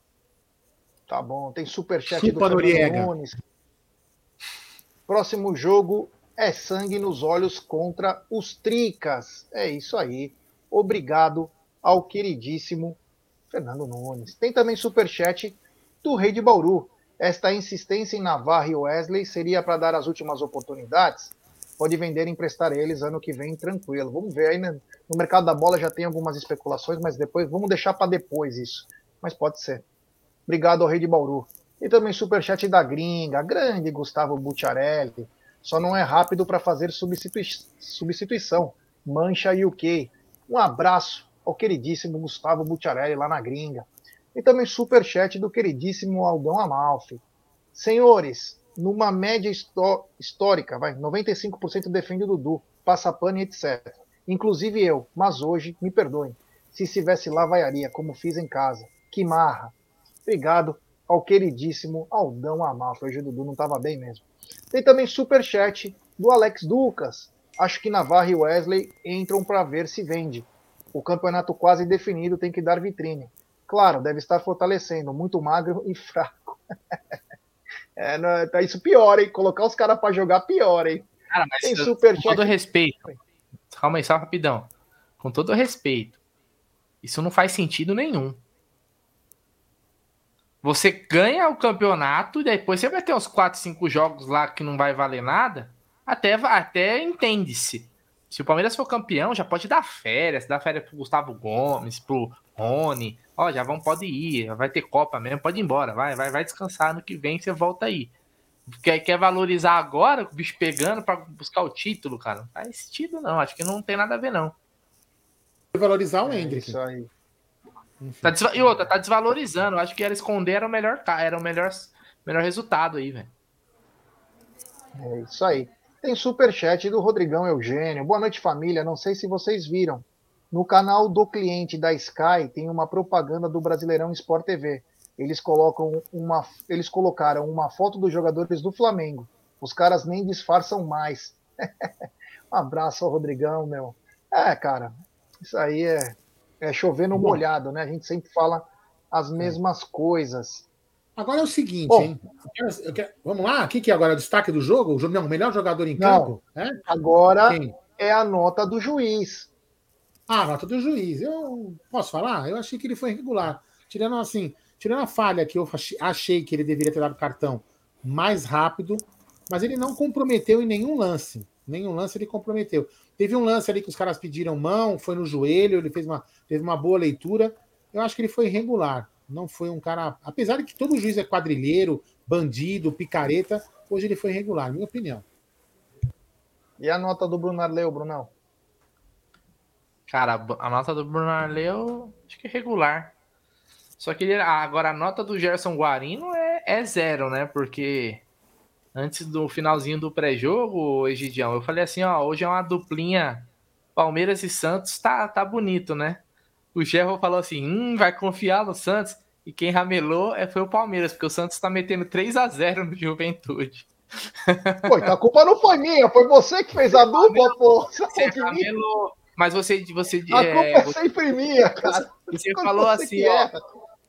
Tá bom. Tem superchat Chupa, do Noriega. Nunes. Próximo jogo é sangue nos olhos contra os Tricas. É isso aí. Obrigado ao queridíssimo Fernando Nunes. Tem também superchat do Rei de Bauru. Esta insistência em Navarra e Wesley seria para dar as últimas oportunidades? Pode vender e emprestar eles ano que vem tranquilo. Vamos ver aí, né? No mercado da bola já tem algumas especulações, mas depois vamos deixar para depois isso. Mas pode ser. Obrigado ao Rei de Bauru. E também superchat da gringa, grande Gustavo Bucciarelli. Só não é rápido para fazer substitui substituição. Mancha UK. Um abraço ao queridíssimo Gustavo Bucciarelli lá na gringa. E também superchat do queridíssimo Aldão Amalfi. Senhores, numa média histórica, vai, 95% defende o Dudu, passa pano e etc. Inclusive eu, mas hoje, me perdoem. Se estivesse lá, vaiaria, como fiz em casa. Que marra. Obrigado ao queridíssimo Aldão Amalfi. Hoje o Dudu não estava bem mesmo. Tem também superchat do Alex Ducas. Acho que Navarra e Wesley entram para ver se vende. O campeonato quase definido tem que dar vitrine. Claro, deve estar fortalecendo, muito magro e fraco. é, não, tá isso pior, hein? Colocar os caras para jogar pior, hein? Cara, mas Tem super com todo respeito. Calma aí, só rapidão. Com todo respeito. Isso não faz sentido nenhum. Você ganha o campeonato e depois você vai ter uns 4, 5 jogos lá que não vai valer nada. Até, até entende-se. Se o Palmeiras for campeão, já pode dar férias, dar férias pro Gustavo Gomes, pro Rony. Ó, já vão, pode ir, vai ter Copa mesmo, pode ir embora, vai, vai, vai descansar. No que vem você volta aí. Quer, quer valorizar agora, o bicho pegando para buscar o título, cara? Não faz sentido, não. Acho que não tem nada a ver, não. Valorizar o é Hendrick. Isso aí. Tá E outra, tá desvalorizando. Acho que era esconder era o melhor, era o melhor, melhor resultado aí, velho. É isso aí. Tem superchat do Rodrigão Eugênio. Boa noite, família. Não sei se vocês viram. No canal do cliente da Sky tem uma propaganda do Brasileirão Sport TV. Eles colocam uma, eles colocaram uma foto dos jogadores do Flamengo. Os caras nem disfarçam mais. um abraço ao Rodrigão, meu. É, cara, isso aí é, é chover no molhado, né? A gente sempre fala as é. mesmas coisas. Agora é o seguinte, Bom, hein? Eu quero, eu quero, vamos lá? O que, que é agora? O destaque do jogo? O não, melhor jogador em não, campo? É? Agora Quem? é a nota do juiz. Ah, a nota do juiz. Eu posso falar? Eu achei que ele foi regular. Tirando assim, tirando a falha que eu achei que ele deveria ter dado cartão mais rápido, mas ele não comprometeu em nenhum lance. Nenhum lance ele comprometeu. Teve um lance ali que os caras pediram mão, foi no joelho, ele fez uma, teve uma boa leitura. Eu acho que ele foi regular. Não foi um cara. Apesar de que todo juiz é quadrilheiro, bandido, picareta, hoje ele foi regular, minha opinião. E a nota do Bruno Arleu, Brunão? Cara, a nota do Bruno Arleu, acho que é regular. Só que ele, agora a nota do Gerson Guarino é, é zero, né? Porque antes do finalzinho do pré-jogo, Egidião, eu falei assim, ó, hoje é uma duplinha Palmeiras e Santos, tá, tá bonito, né? O Gerro falou assim, hum, vai confiar no Santos. E quem ramelou é, foi o Palmeiras, porque o Santos tá metendo 3 a 0 no Juventude. Pô, então a culpa não foi minha, foi você que fez a dupla, pô. Você ramelou, mas você. você a é, culpa é, é sempre minha, cara. Você falou você assim, ó.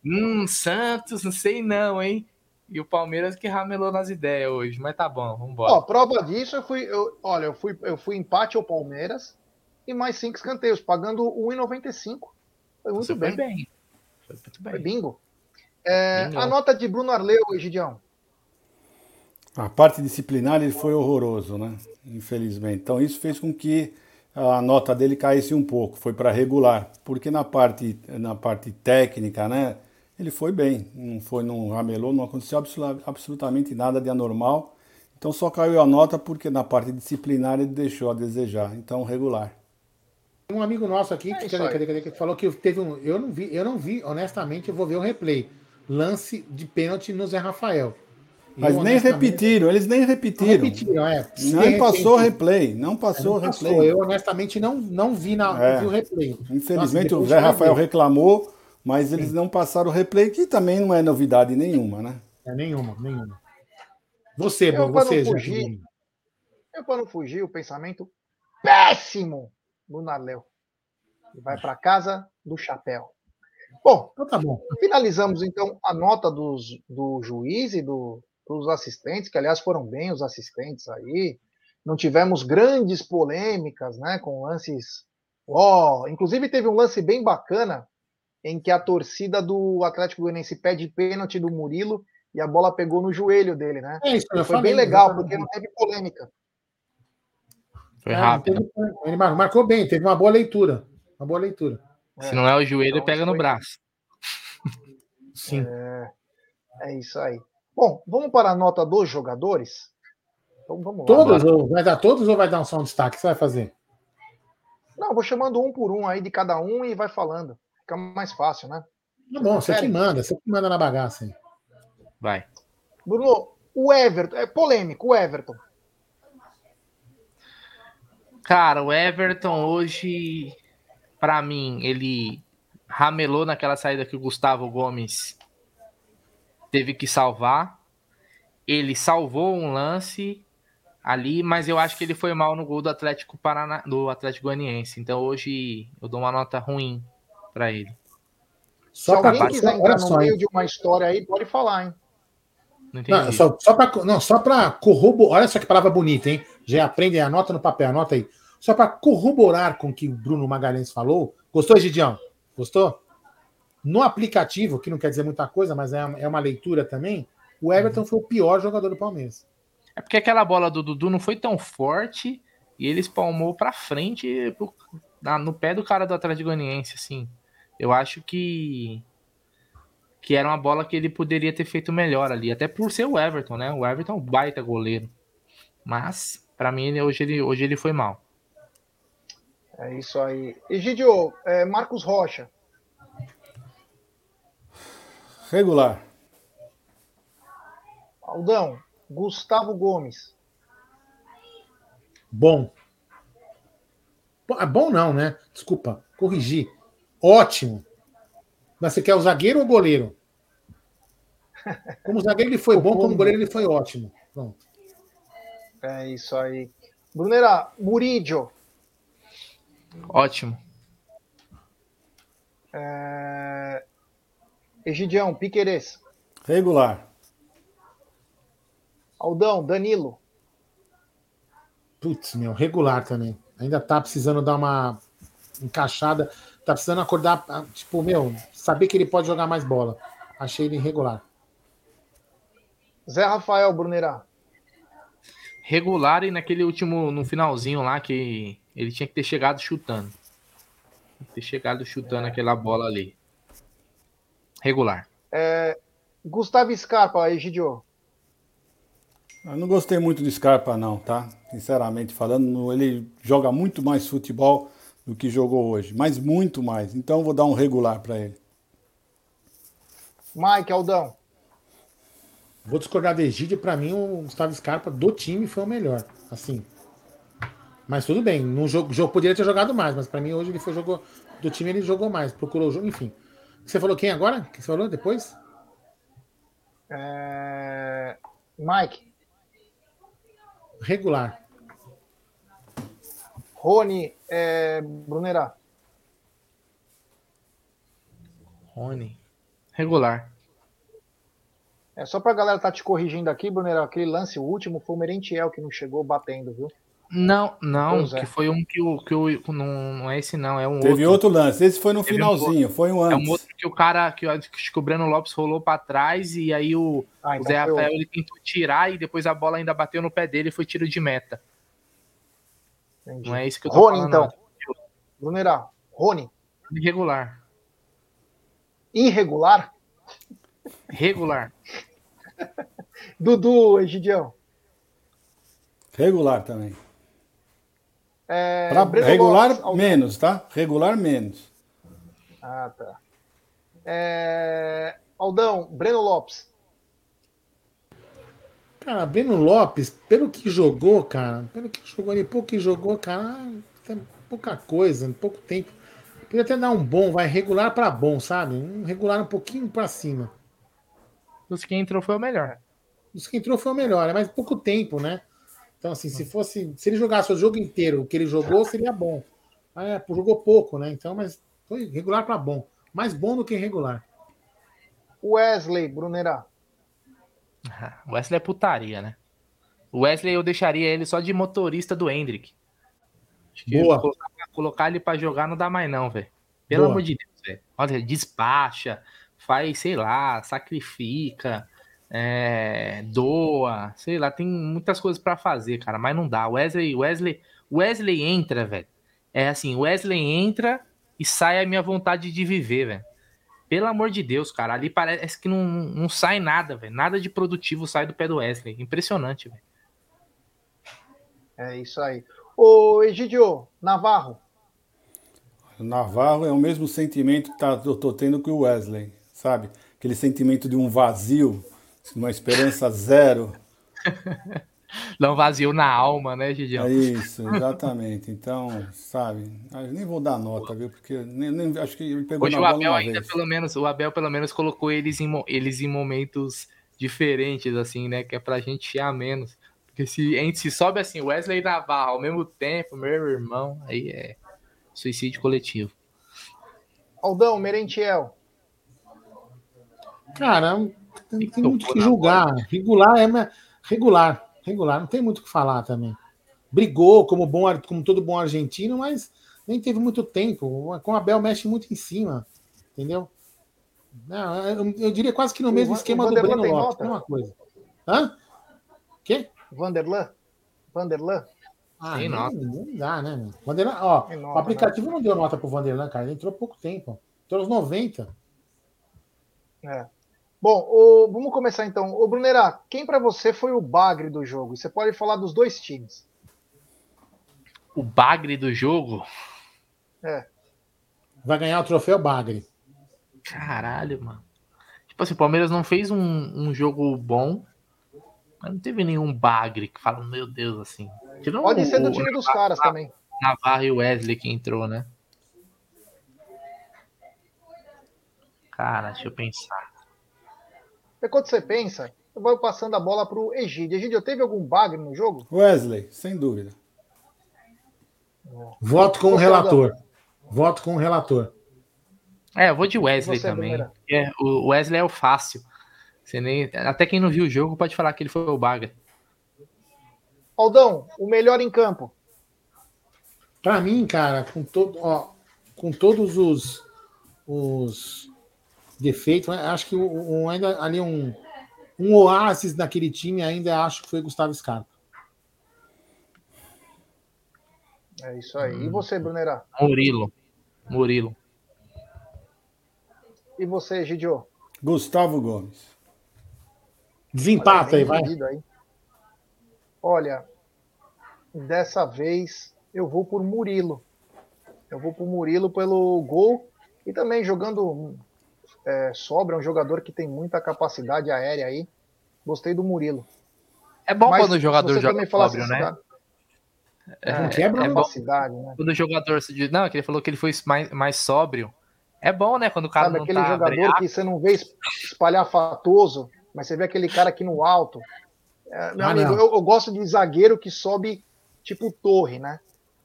Hum, Santos, não sei não, hein? E o Palmeiras que ramelou nas ideias hoje, mas tá bom, vamos embora. Ó, prova disso, eu fui. Eu, olha, eu fui, eu fui empate ao Palmeiras e mais cinco escanteios, pagando 1,95. Foi muito bem. Foi bem. Foi muito bem. Foi bingo. É, bingo. A nota de Bruno Arleu, Egidião. A parte disciplinar ele foi horroroso, né? Infelizmente. Então isso fez com que a nota dele caísse um pouco, foi para regular, porque na parte, na parte técnica, né, ele foi bem, não foi, não ramelou, não aconteceu absolutamente nada de anormal, então só caiu a nota porque na parte disciplinar ele deixou a desejar, então regular. Um amigo nosso aqui, é que, cadê, cadê, cadê, que falou que teve um, eu não vi, eu não vi, honestamente, eu vou ver o replay, lance de pênalti no Zé Rafael. Mas nem repetiram, eles nem repetiram. Não repetiram, é. Nem passou replay, não passou não replay. Passou. Eu honestamente não, não vi, na, é. vi o replay. Infelizmente Nossa, o Zé Rafael reclamou, mas eles Sim. não passaram o replay, que também não é novidade nenhuma, né? É nenhuma, nenhuma. Você, eu, você, fugir, Eu, para não fugir, o pensamento péssimo do Narléu. Ele vai para casa do chapéu. Bom, então tá bom, finalizamos então a nota dos, do juiz e do, os assistentes, que aliás foram bem os assistentes aí. não tivemos grandes polêmicas, né, com lances. Ó, oh, inclusive teve um lance bem bacana em que a torcida do Atlético Goianiense pede pênalti do Murilo e a bola pegou no joelho dele, né? É isso, foi falei, bem legal porque não teve polêmica. Foi rápido. Ele marcou bem, teve uma boa leitura, uma boa leitura. Se não é o joelho, então, pega no braço. Sim. É, é isso aí. Bom, vamos para a nota dos jogadores. Então vamos todos, lá. Ou vai dar todos ou vai dar um só um destaque? O que você vai fazer? Não, vou chamando um por um aí de cada um e vai falando. Fica mais fácil, né? Tá bom, você que manda, você que manda na bagaça aí. Vai. Bruno, o Everton, é polêmico, o Everton. Cara, o Everton hoje, para mim, ele ramelou naquela saída que o Gustavo Gomes teve que salvar. Ele salvou um lance ali, mas eu acho que ele foi mal no gol do Atlético Paraná, do Atlético Goianiense. Então hoje eu dou uma nota ruim para ele. Só Se alguém quiser entrar no meio de uma história aí, pode falar, hein? Não, não só, só para não, só para corroborar. Olha só que palavra bonita, hein? Já aprende, anota no papel, anota aí. Só para corroborar com o que o Bruno Magalhães falou. Gostou, Gidião? Gostou? No aplicativo, que não quer dizer muita coisa, mas é, é uma leitura também, o Everton foi o pior jogador do Palmeiras. É porque aquela bola do Dudu não foi tão forte e ele espalmou para frente pro, na, no pé do cara do Atlético Goianiense, assim. Eu acho que que era uma bola que ele poderia ter feito melhor ali, até por ser o Everton, né? O Everton é um baita goleiro. Mas para mim hoje ele hoje ele foi mal. É isso aí. Egidio, é, Marcos Rocha. Regular. Aldão, Gustavo Gomes. Bom. É bom não, né? Desculpa, corrigir. Ótimo. Mas você quer o zagueiro ou o goleiro? Como zagueiro ele foi bom, como goleiro ele foi ótimo. Pronto. É isso aí. Brunera, Murídio. Ótimo. É... Egidião, Piqueires. Regular. Aldão, Danilo. Putz, meu, regular também. Ainda tá precisando dar uma encaixada. Tá precisando acordar, ah, tipo, meu, saber que ele pode jogar mais bola. Achei ele irregular. Zé Rafael Brunerá. Regular e naquele último, no finalzinho lá, que ele tinha que ter chegado chutando. Ter chegado chutando é. aquela bola ali. Regular. É, Gustavo Scarpa, Egidio. Eu não gostei muito do Scarpa, não, tá? Sinceramente falando, ele joga muito mais futebol do que jogou hoje, mas muito mais. Então vou dar um regular para ele. Mike Aldão. Vou discordar do Egídio, para mim o Gustavo Scarpa do time foi o melhor, assim. Mas tudo bem, no jogo, jogo poderia ter jogado mais, mas para mim hoje ele foi jogou do time ele jogou mais, procurou o jogo, enfim. Você falou quem agora? Quem você falou depois? É... Mike regular. Rony é, Brunerá. Rony. Regular. É só pra galera tá te corrigindo aqui, Brunerá. Aquele lance, o último, foi o Merentiel que não chegou batendo, viu? Não, não, é. que foi um que o. Que o não, não é esse, não, é um Teve outro. outro lance, esse foi no Teve finalzinho, um foi um antes. É um outro que o cara, que, que o Breno Lopes rolou para trás e aí o, ah, então o Zé Rafael ele tentou tirar e depois a bola ainda bateu no pé dele e foi tiro de meta. Entendi. Não é isso que eu tô Rony, falando. então. Brunerá, Rony. Irregular. Irregular? Regular. Dudu, Egidião. Regular também. É, regular Lopes, menos, tá? Regular menos. Ah, tá. É, Aldão, Breno Lopes. Cara, Breno Lopes, pelo que jogou, cara, pelo que jogou ali, pouco que jogou, cara, tem pouca coisa, pouco tempo. Podia até dar um bom, vai regular para bom, sabe? Um regular um pouquinho para cima. Dos que entrou foi o melhor. Dos que entrou foi o melhor, é mais pouco tempo, né? Então, assim, se fosse. Se ele jogasse o jogo inteiro o que ele jogou, seria bom. É, jogou pouco, né? Então, mas foi regular para bom. Mais bom do que regular. Wesley, Brunerá. Wesley é putaria, né? O Wesley eu deixaria ele só de motorista do Hendrick. Acho que Boa. Colocar, colocar ele pra jogar não dá mais, não, velho. Pelo Boa. amor de Deus, velho. Olha, despacha, faz, sei lá, sacrifica, é, doa, sei lá, tem muitas coisas pra fazer, cara, mas não dá. Wesley, Wesley, Wesley entra, velho. É assim, Wesley entra e sai a minha vontade de viver, velho. Pelo amor de Deus, cara, ali parece que não, não sai nada, velho. Nada de produtivo sai do pé do Wesley. Impressionante, velho. É isso aí. Ô, Egidio, Navarro, O Navarro é o mesmo sentimento que tá, eu tô tendo com o Wesley, sabe? Aquele sentimento de um vazio, uma esperança zero. Um vazio na alma, né, Gidião? É isso, exatamente. Então, sabe? eu nem vou dar nota, viu? Porque nem, nem- acho que ele pegou Hoje na o Abel ainda, vez. pelo menos, o Abel pelo menos colocou eles em, eles em momentos diferentes, assim, né? Que é pra gente chiar menos. Porque se a gente se sobe assim, Wesley e Navarro ao mesmo tempo, meu irmão, aí é suicídio coletivo. Aldão, Merentiel. Cara, tem, tem muito que julgar. Regular é regular, regular, não tem muito o que falar também. Brigou como bom, como todo bom argentino, mas nem teve muito tempo. Com a Bel mexe muito em cima, entendeu? Não, eu, eu diria quase que no O mesmo Van- esquema o do Breno tem Lopes, nota? mesma coisa. Hã? Quê? Vanderlan? Vanderlan? Ah, Tem não, nota. não dá, né? Vanderlan, ó, nota, o aplicativo não deu nota pro Vanderlan, cara. Ele entrou há pouco tempo. Entrou aos 90. É. Bom, ô, vamos começar então. Ô, Brunerá, quem pra você foi o bagre do jogo? E Você pode falar dos dois times. O bagre do jogo, É. Vai ganhar o troféu Bagre. caralho, mano. Tipo assim, o Palmeiras não fez um, um jogo bom, mas não teve nenhum bagre que fala, meu Deus, assim. Tirando Pode ser do o- time dos caras também. Navarro e o Wesley que entrou, né? Cara, deixa eu pensar. E quando você pensa, eu vou passando a bola pro Egídio. Egídio, teve algum bagre no jogo? Wesley, sem dúvida. Voto com o relator. Voto com o relator. É, eu vou de Wesley Você, também. É, o Wesley é o fácil. Você nem, até quem não viu o jogo pode falar que ele foi o bagre. Aldão, o melhor em campo. Pra mim, cara, com, todo, ó, com todos os, os defeitos, né, acho que o- ainda ali um, um oásis naquele time ainda acho que foi Gustavo Scarpa. É isso aí. E você, Brunerá? Murilo. Murilo. E você, Egidio? Gustavo Gomes. Desempata aí, vai. aí. Olha, dessa vez eu vou por Murilo. Eu vou por Murilo pelo gol e também jogando é, sobra, é um jogador que tem muita capacidade aérea aí. Gostei do Murilo. É bom Mas quando o jogador joga também falasse sóbrio, esse né? cara- Não quebra, é bom capacidade, né? quando o jogador se diz. Não, é que ele falou que ele foi mais, mais sóbrio. É bom, né? Quando o cara Sabe não aquele tá jogador breado. que você não vê es- espalhafatoso, mas você vê aquele cara aqui no alto. É, meu Ah, amigo, eu, eu gosto de zagueiro que sobe tipo torre, né?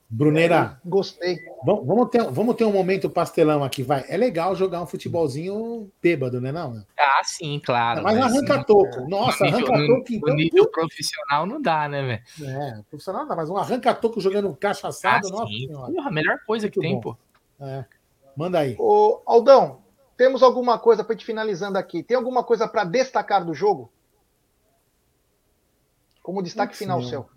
Bruneira, Gostei. vamos, ter, vamos ter um momento pastelão aqui, vai. É legal jogar um futebolzinho bêbado, né? Não, Ah, sim, claro. mas né? arranca toco. Nossa, arranca toco, no então. nível profissional não dá, né, velho? É, profissional não, mas um arranca toco jogando Ah, cachaçado, nossa sim. senhora. Porra, a melhor coisa que Muito tem, bom. pô. É. Manda aí. Ô, Aldão, temos alguma coisa para te finalizando aqui? Tem alguma coisa para destacar do jogo? Como destaque Putz, final meu. seu.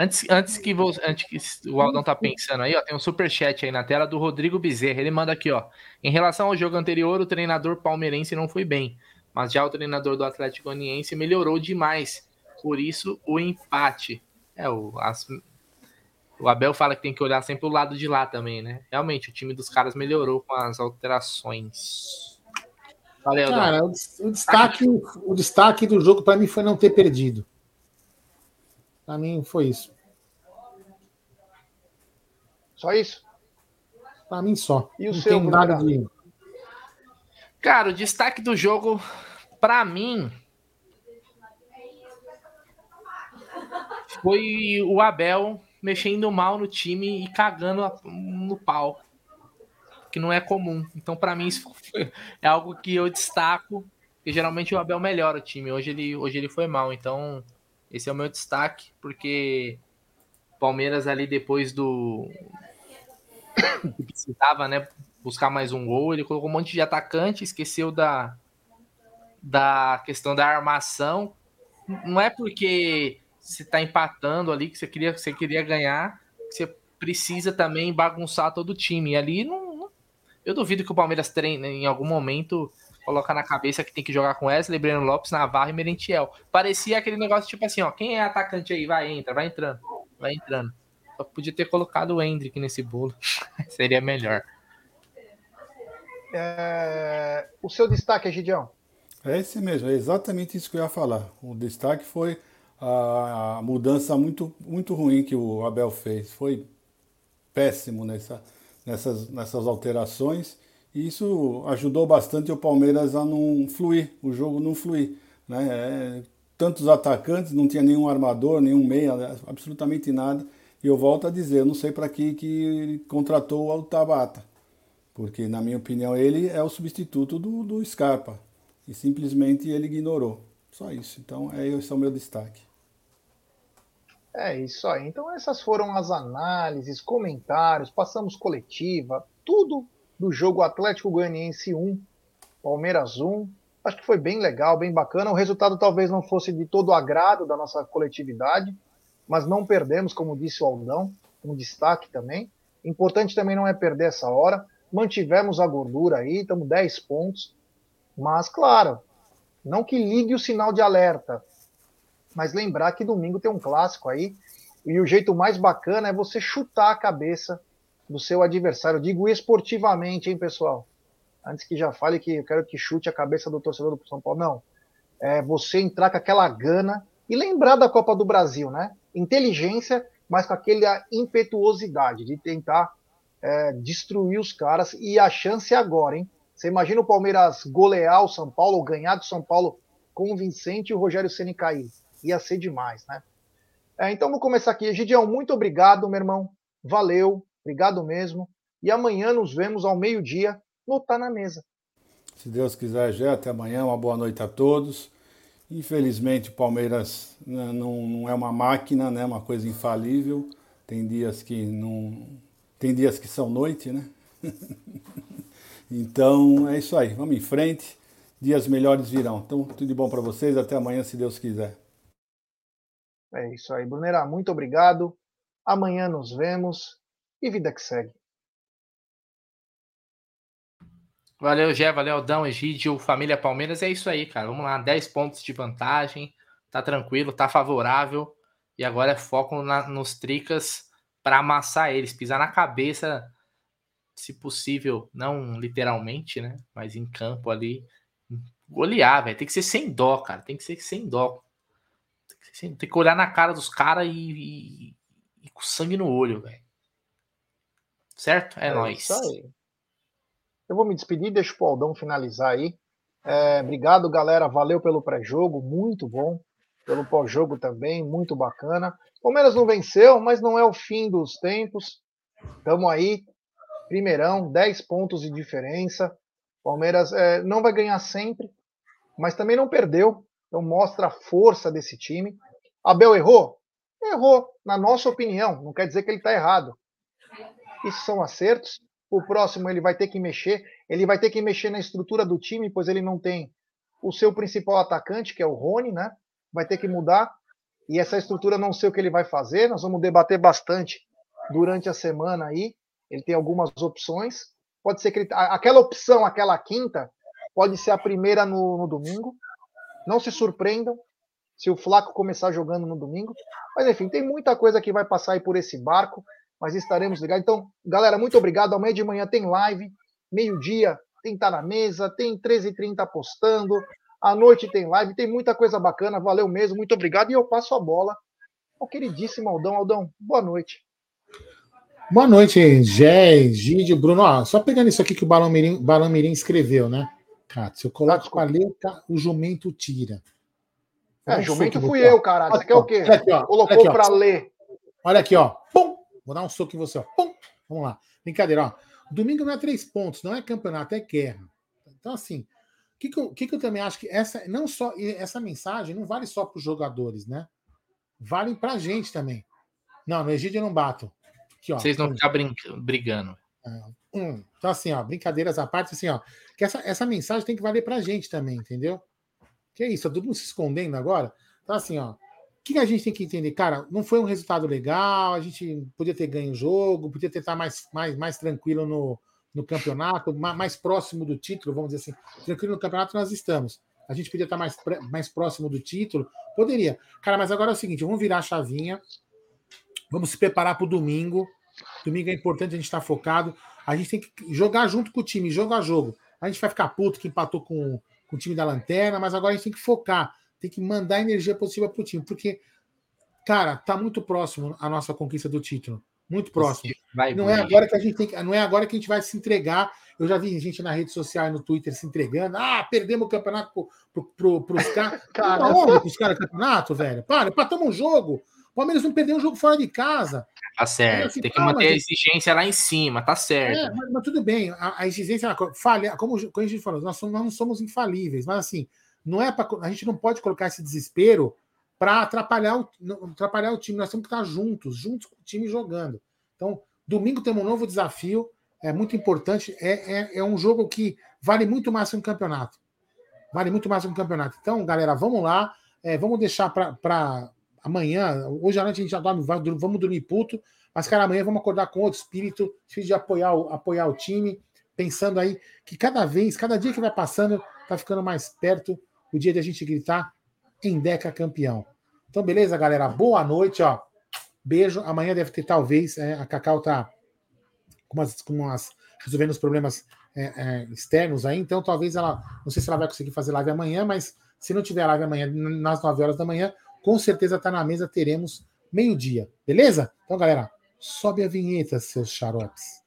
Antes, antes que você, antes que o Aldão tá pensando aí, ó, tem um superchat aí na tela do Rodrigo Bezerra. Ele manda aqui, ó. Em relação ao jogo anterior, o treinador palmeirense não foi bem, mas já o treinador do Atlético Goianiense melhorou demais. Por isso, o empate. É, o, as- o Abel fala que tem que olhar sempre o lado de lá também, né? Realmente, o time dos caras melhorou com as alterações. Valeu. Cara, o, o destaque, o destaque do jogo para mim foi não ter perdido. Para mim foi isso. Só isso? Para mim só. E o não seu, tem nada de. Cara, o destaque do jogo, pra mim, foi o Abel mexendo mal no time e cagando no pau. Que não é comum. Então, pra mim, isso foi- é algo que eu destaco. Porque geralmente o Abel melhora o time. Hoje ele, hoje ele foi mal. Então, esse é o meu destaque, porque Palmeiras ali depois do. que precisava, né? Buscar mais um gol. Ele colocou um monte de atacante, esqueceu da, da questão da armação. Não é porque você está empatando ali que você queria, você queria ganhar, que você precisa também bagunçar todo o time. E ali não, eu duvido que o Palmeiras treine em algum momento colocar na cabeça que tem que jogar com Wesley, Breno Lopes, Navarro e Merentiel. Parecia aquele negócio tipo assim, ó, quem é atacante aí? Vai, entra, vai entrando, vai entrando. Só podia ter colocado o Hendrick nesse bolo. Seria melhor. É... O seu destaque, Gidião? É esse mesmo, é exatamente isso que eu ia falar. O destaque foi a mudança muito, muito ruim que o Abel fez. Foi péssimo nessa, nessas, nessas alterações. E isso ajudou bastante o Palmeiras a não fluir, o jogo não fluir. Né? É, tantos atacantes, não tinha nenhum armador, nenhum meia, absolutamente nada. E eu volto a dizer, eu não sei para que, que contratou o Tabata. Porque, na minha opinião, ele é o substituto do, do Scarpa. E simplesmente ele ignorou. Só isso. Então, é, esse é o meu destaque. É isso aí. Então, essas foram as análises, comentários, passamos coletiva, tudo do jogo Atlético Goianiense 1, Palmeiras 1. Acho que foi bem legal, bem bacana. O resultado talvez não fosse de todo agrado da nossa coletividade, mas não perdemos, como disse o Aldão, um destaque também. Importante também não é perder essa hora. Mantivemos a gordura aí, estamos 10 pontos. Mas, claro, não que ligue o sinal de alerta, mas lembrar que domingo tem um clássico aí. E o jeito mais bacana é você chutar a cabeça do seu adversário. Digo esportivamente, hein, pessoal? Antes que já fale que eu quero que chute a cabeça do torcedor do São Paulo. Não. É você entrar com aquela gana e lembrar da Copa do Brasil, né? Inteligência, mas com aquela impetuosidade de tentar é, destruir os caras. E a chance agora, hein? Você imagina o Palmeiras golear o São Paulo, ou ganhar do São Paulo convincente e o Rogério Ceni cair. Ia ser demais, né? É, então vou começar aqui. Gideão, muito obrigado, meu irmão. Valeu. Obrigado mesmo. E amanhã nos vemos ao meio-dia no Tá na Mesa. Se Deus quiser, já até amanhã. Uma boa noite a todos. Infelizmente, o Palmeiras né, não, não é uma máquina, né? Uma coisa infalível. Tem dias que não. Tem dias que são noite, né? então é isso aí. Vamos em frente. Dias melhores virão. Então, tudo de bom para vocês. Até amanhã, se Deus quiser. É isso aí, Brunera. Muito obrigado. Amanhã nos vemos e vida que segue. Valeu, Gé, valeu, Aldão, Egídio, família Palmeiras. É isso aí, cara. Vamos lá, 10 pontos de vantagem. Tá tranquilo, tá favorável. E agora é foco na, nos tricas para amassar eles, pisar na cabeça, se possível, não literalmente, né? Mas em campo ali. Golear, velho. Tem que ser sem dó, cara. Tem que ser sem dó. Tem que, ser, tem que olhar na cara dos caras e, e, e com sangue no olho, velho. Certo? É, é nóis. Isso aí. Eu vou me despedir, deixa o Aldão finalizar aí. É, obrigado, galera. Valeu pelo pré-jogo, muito bom. Pelo pós-jogo também, muito bacana. Palmeiras não venceu, mas não é o fim dos tempos. Estamos aí, primeirão, 10 pontos de diferença. Palmeiras é, não vai ganhar sempre, mas também não perdeu. Então mostra a força desse time. Abel errou? Errou, na nossa opinião. Não quer dizer que ele está errado. Isso são acertos. O próximo ele vai ter que mexer, ele vai ter que mexer na estrutura do time, pois ele não tem o seu principal atacante, que é o Rony, né? Vai ter que mudar. E essa estrutura não sei o que ele vai fazer, nós vamos debater bastante durante a semana aí. Ele tem algumas opções. Pode ser que ele, aquela opção, aquela quinta, pode ser a primeira no, no domingo. Não se surpreendam se o Flaco começar jogando no domingo. Mas enfim, tem muita coisa que vai passar aí por esse barco mas estaremos ligados. Então, galera, muito obrigado. Amanhã de manhã tem live, meio-dia tem Tá na Mesa, tem 13h30 postando, à noite tem live, tem muita coisa bacana. Valeu mesmo, muito obrigado. E eu passo a bola ao queridíssimo Aldão. Aldão, boa noite. Boa noite, Gé, Gide, Bruno. Ó, só pegando isso aqui que o Balão Mirim, Balão Mirim escreveu, né? Cara, se eu coloco com a letra, o jumento tira. É, jumento fui eu, caralho. Você quer o quê? Aqui, ó, Colocou para ler. Olha aqui, ó. Pum! Vou dar um soco em você, ó. Pum! Vamos lá. Brincadeira, ó. Domingo não é três pontos, não é campeonato, é guerra. Então, assim, que, que, eu, que, que eu também acho que essa não só essa mensagem não vale só para os jogadores, né? Vale para a gente também. Não, no Egídio eu não bato. Aqui, ó, Vocês não ficam brigando. Hum, então, assim, ó, brincadeiras à parte, assim, ó, que essa, essa mensagem tem que valer pra gente também, entendeu? Que é isso, todo mundo se escondendo agora. Então, assim, ó, o que a gente tem que entender? Cara, não foi um resultado legal, a gente podia ter ganho o jogo, podia ter estar mais, mais, mais tranquilo no, no campeonato, mais próximo do título, vamos dizer assim. Tranquilo no campeonato nós estamos. A gente podia estar mais, mais próximo do título. Poderia. Cara, mas agora é o seguinte: vamos virar a chavinha. Vamos se preparar para o domingo. Domingo é importante a gente estar focado. A gente tem que jogar junto com o time, jogo a jogo. A gente vai ficar puto que empatou com, com o time da lanterna, mas agora a gente tem que focar, tem que mandar energia positiva para o time, porque, cara, tá muito próximo a nossa conquista do título. Muito próximo. Não é agora que a gente tem que, não é agora que a gente vai se entregar. Eu já vi gente na rede social e no Twitter se entregando. Ah, perdemos o campeonato para pro, pro, pros caras. Cara, os caras campeonato, velho. Para, empatamos um jogo. O Palmeiras não perdeu um jogo fora de casa. Tá certo. Assim, tem que manter a exigência lá em cima, tá certo. É, mas, mas, tudo bem, a, a exigência, falha, como, como a gente falou, nós, somos, nós não somos infalíveis, mas assim, não é a gente não pode colocar esse desespero para atrapalhar o, atrapalhar o time. Nós temos que estar juntos, juntos com o time jogando. Então, domingo temos um novo desafio, é muito importante. É, é, é um jogo que vale muito mais que um campeonato. Vale muito mais que um campeonato. Então, galera, vamos lá. É, vamos deixar para amanhã, hoje à noite a gente já dorme, vamos dormir puto, mas cara, amanhã vamos acordar com outro espírito, de apoiar o, apoiar o time, pensando aí que cada vez, cada dia que vai passando, tá ficando mais perto o dia de a gente gritar em Deca campeão. Então, beleza, galera? Boa noite, ó. Beijo. Amanhã deve ter, talvez, é, a Cacau tá com umas, com umas resolvendo os problemas é, é, externos aí, então talvez ela, não sei se ela vai conseguir fazer live amanhã, mas se não tiver live amanhã, nas 9 horas da manhã, com certeza está na mesa, teremos meio-dia, beleza? Então, galera, sobe a vinheta, seus xaropes.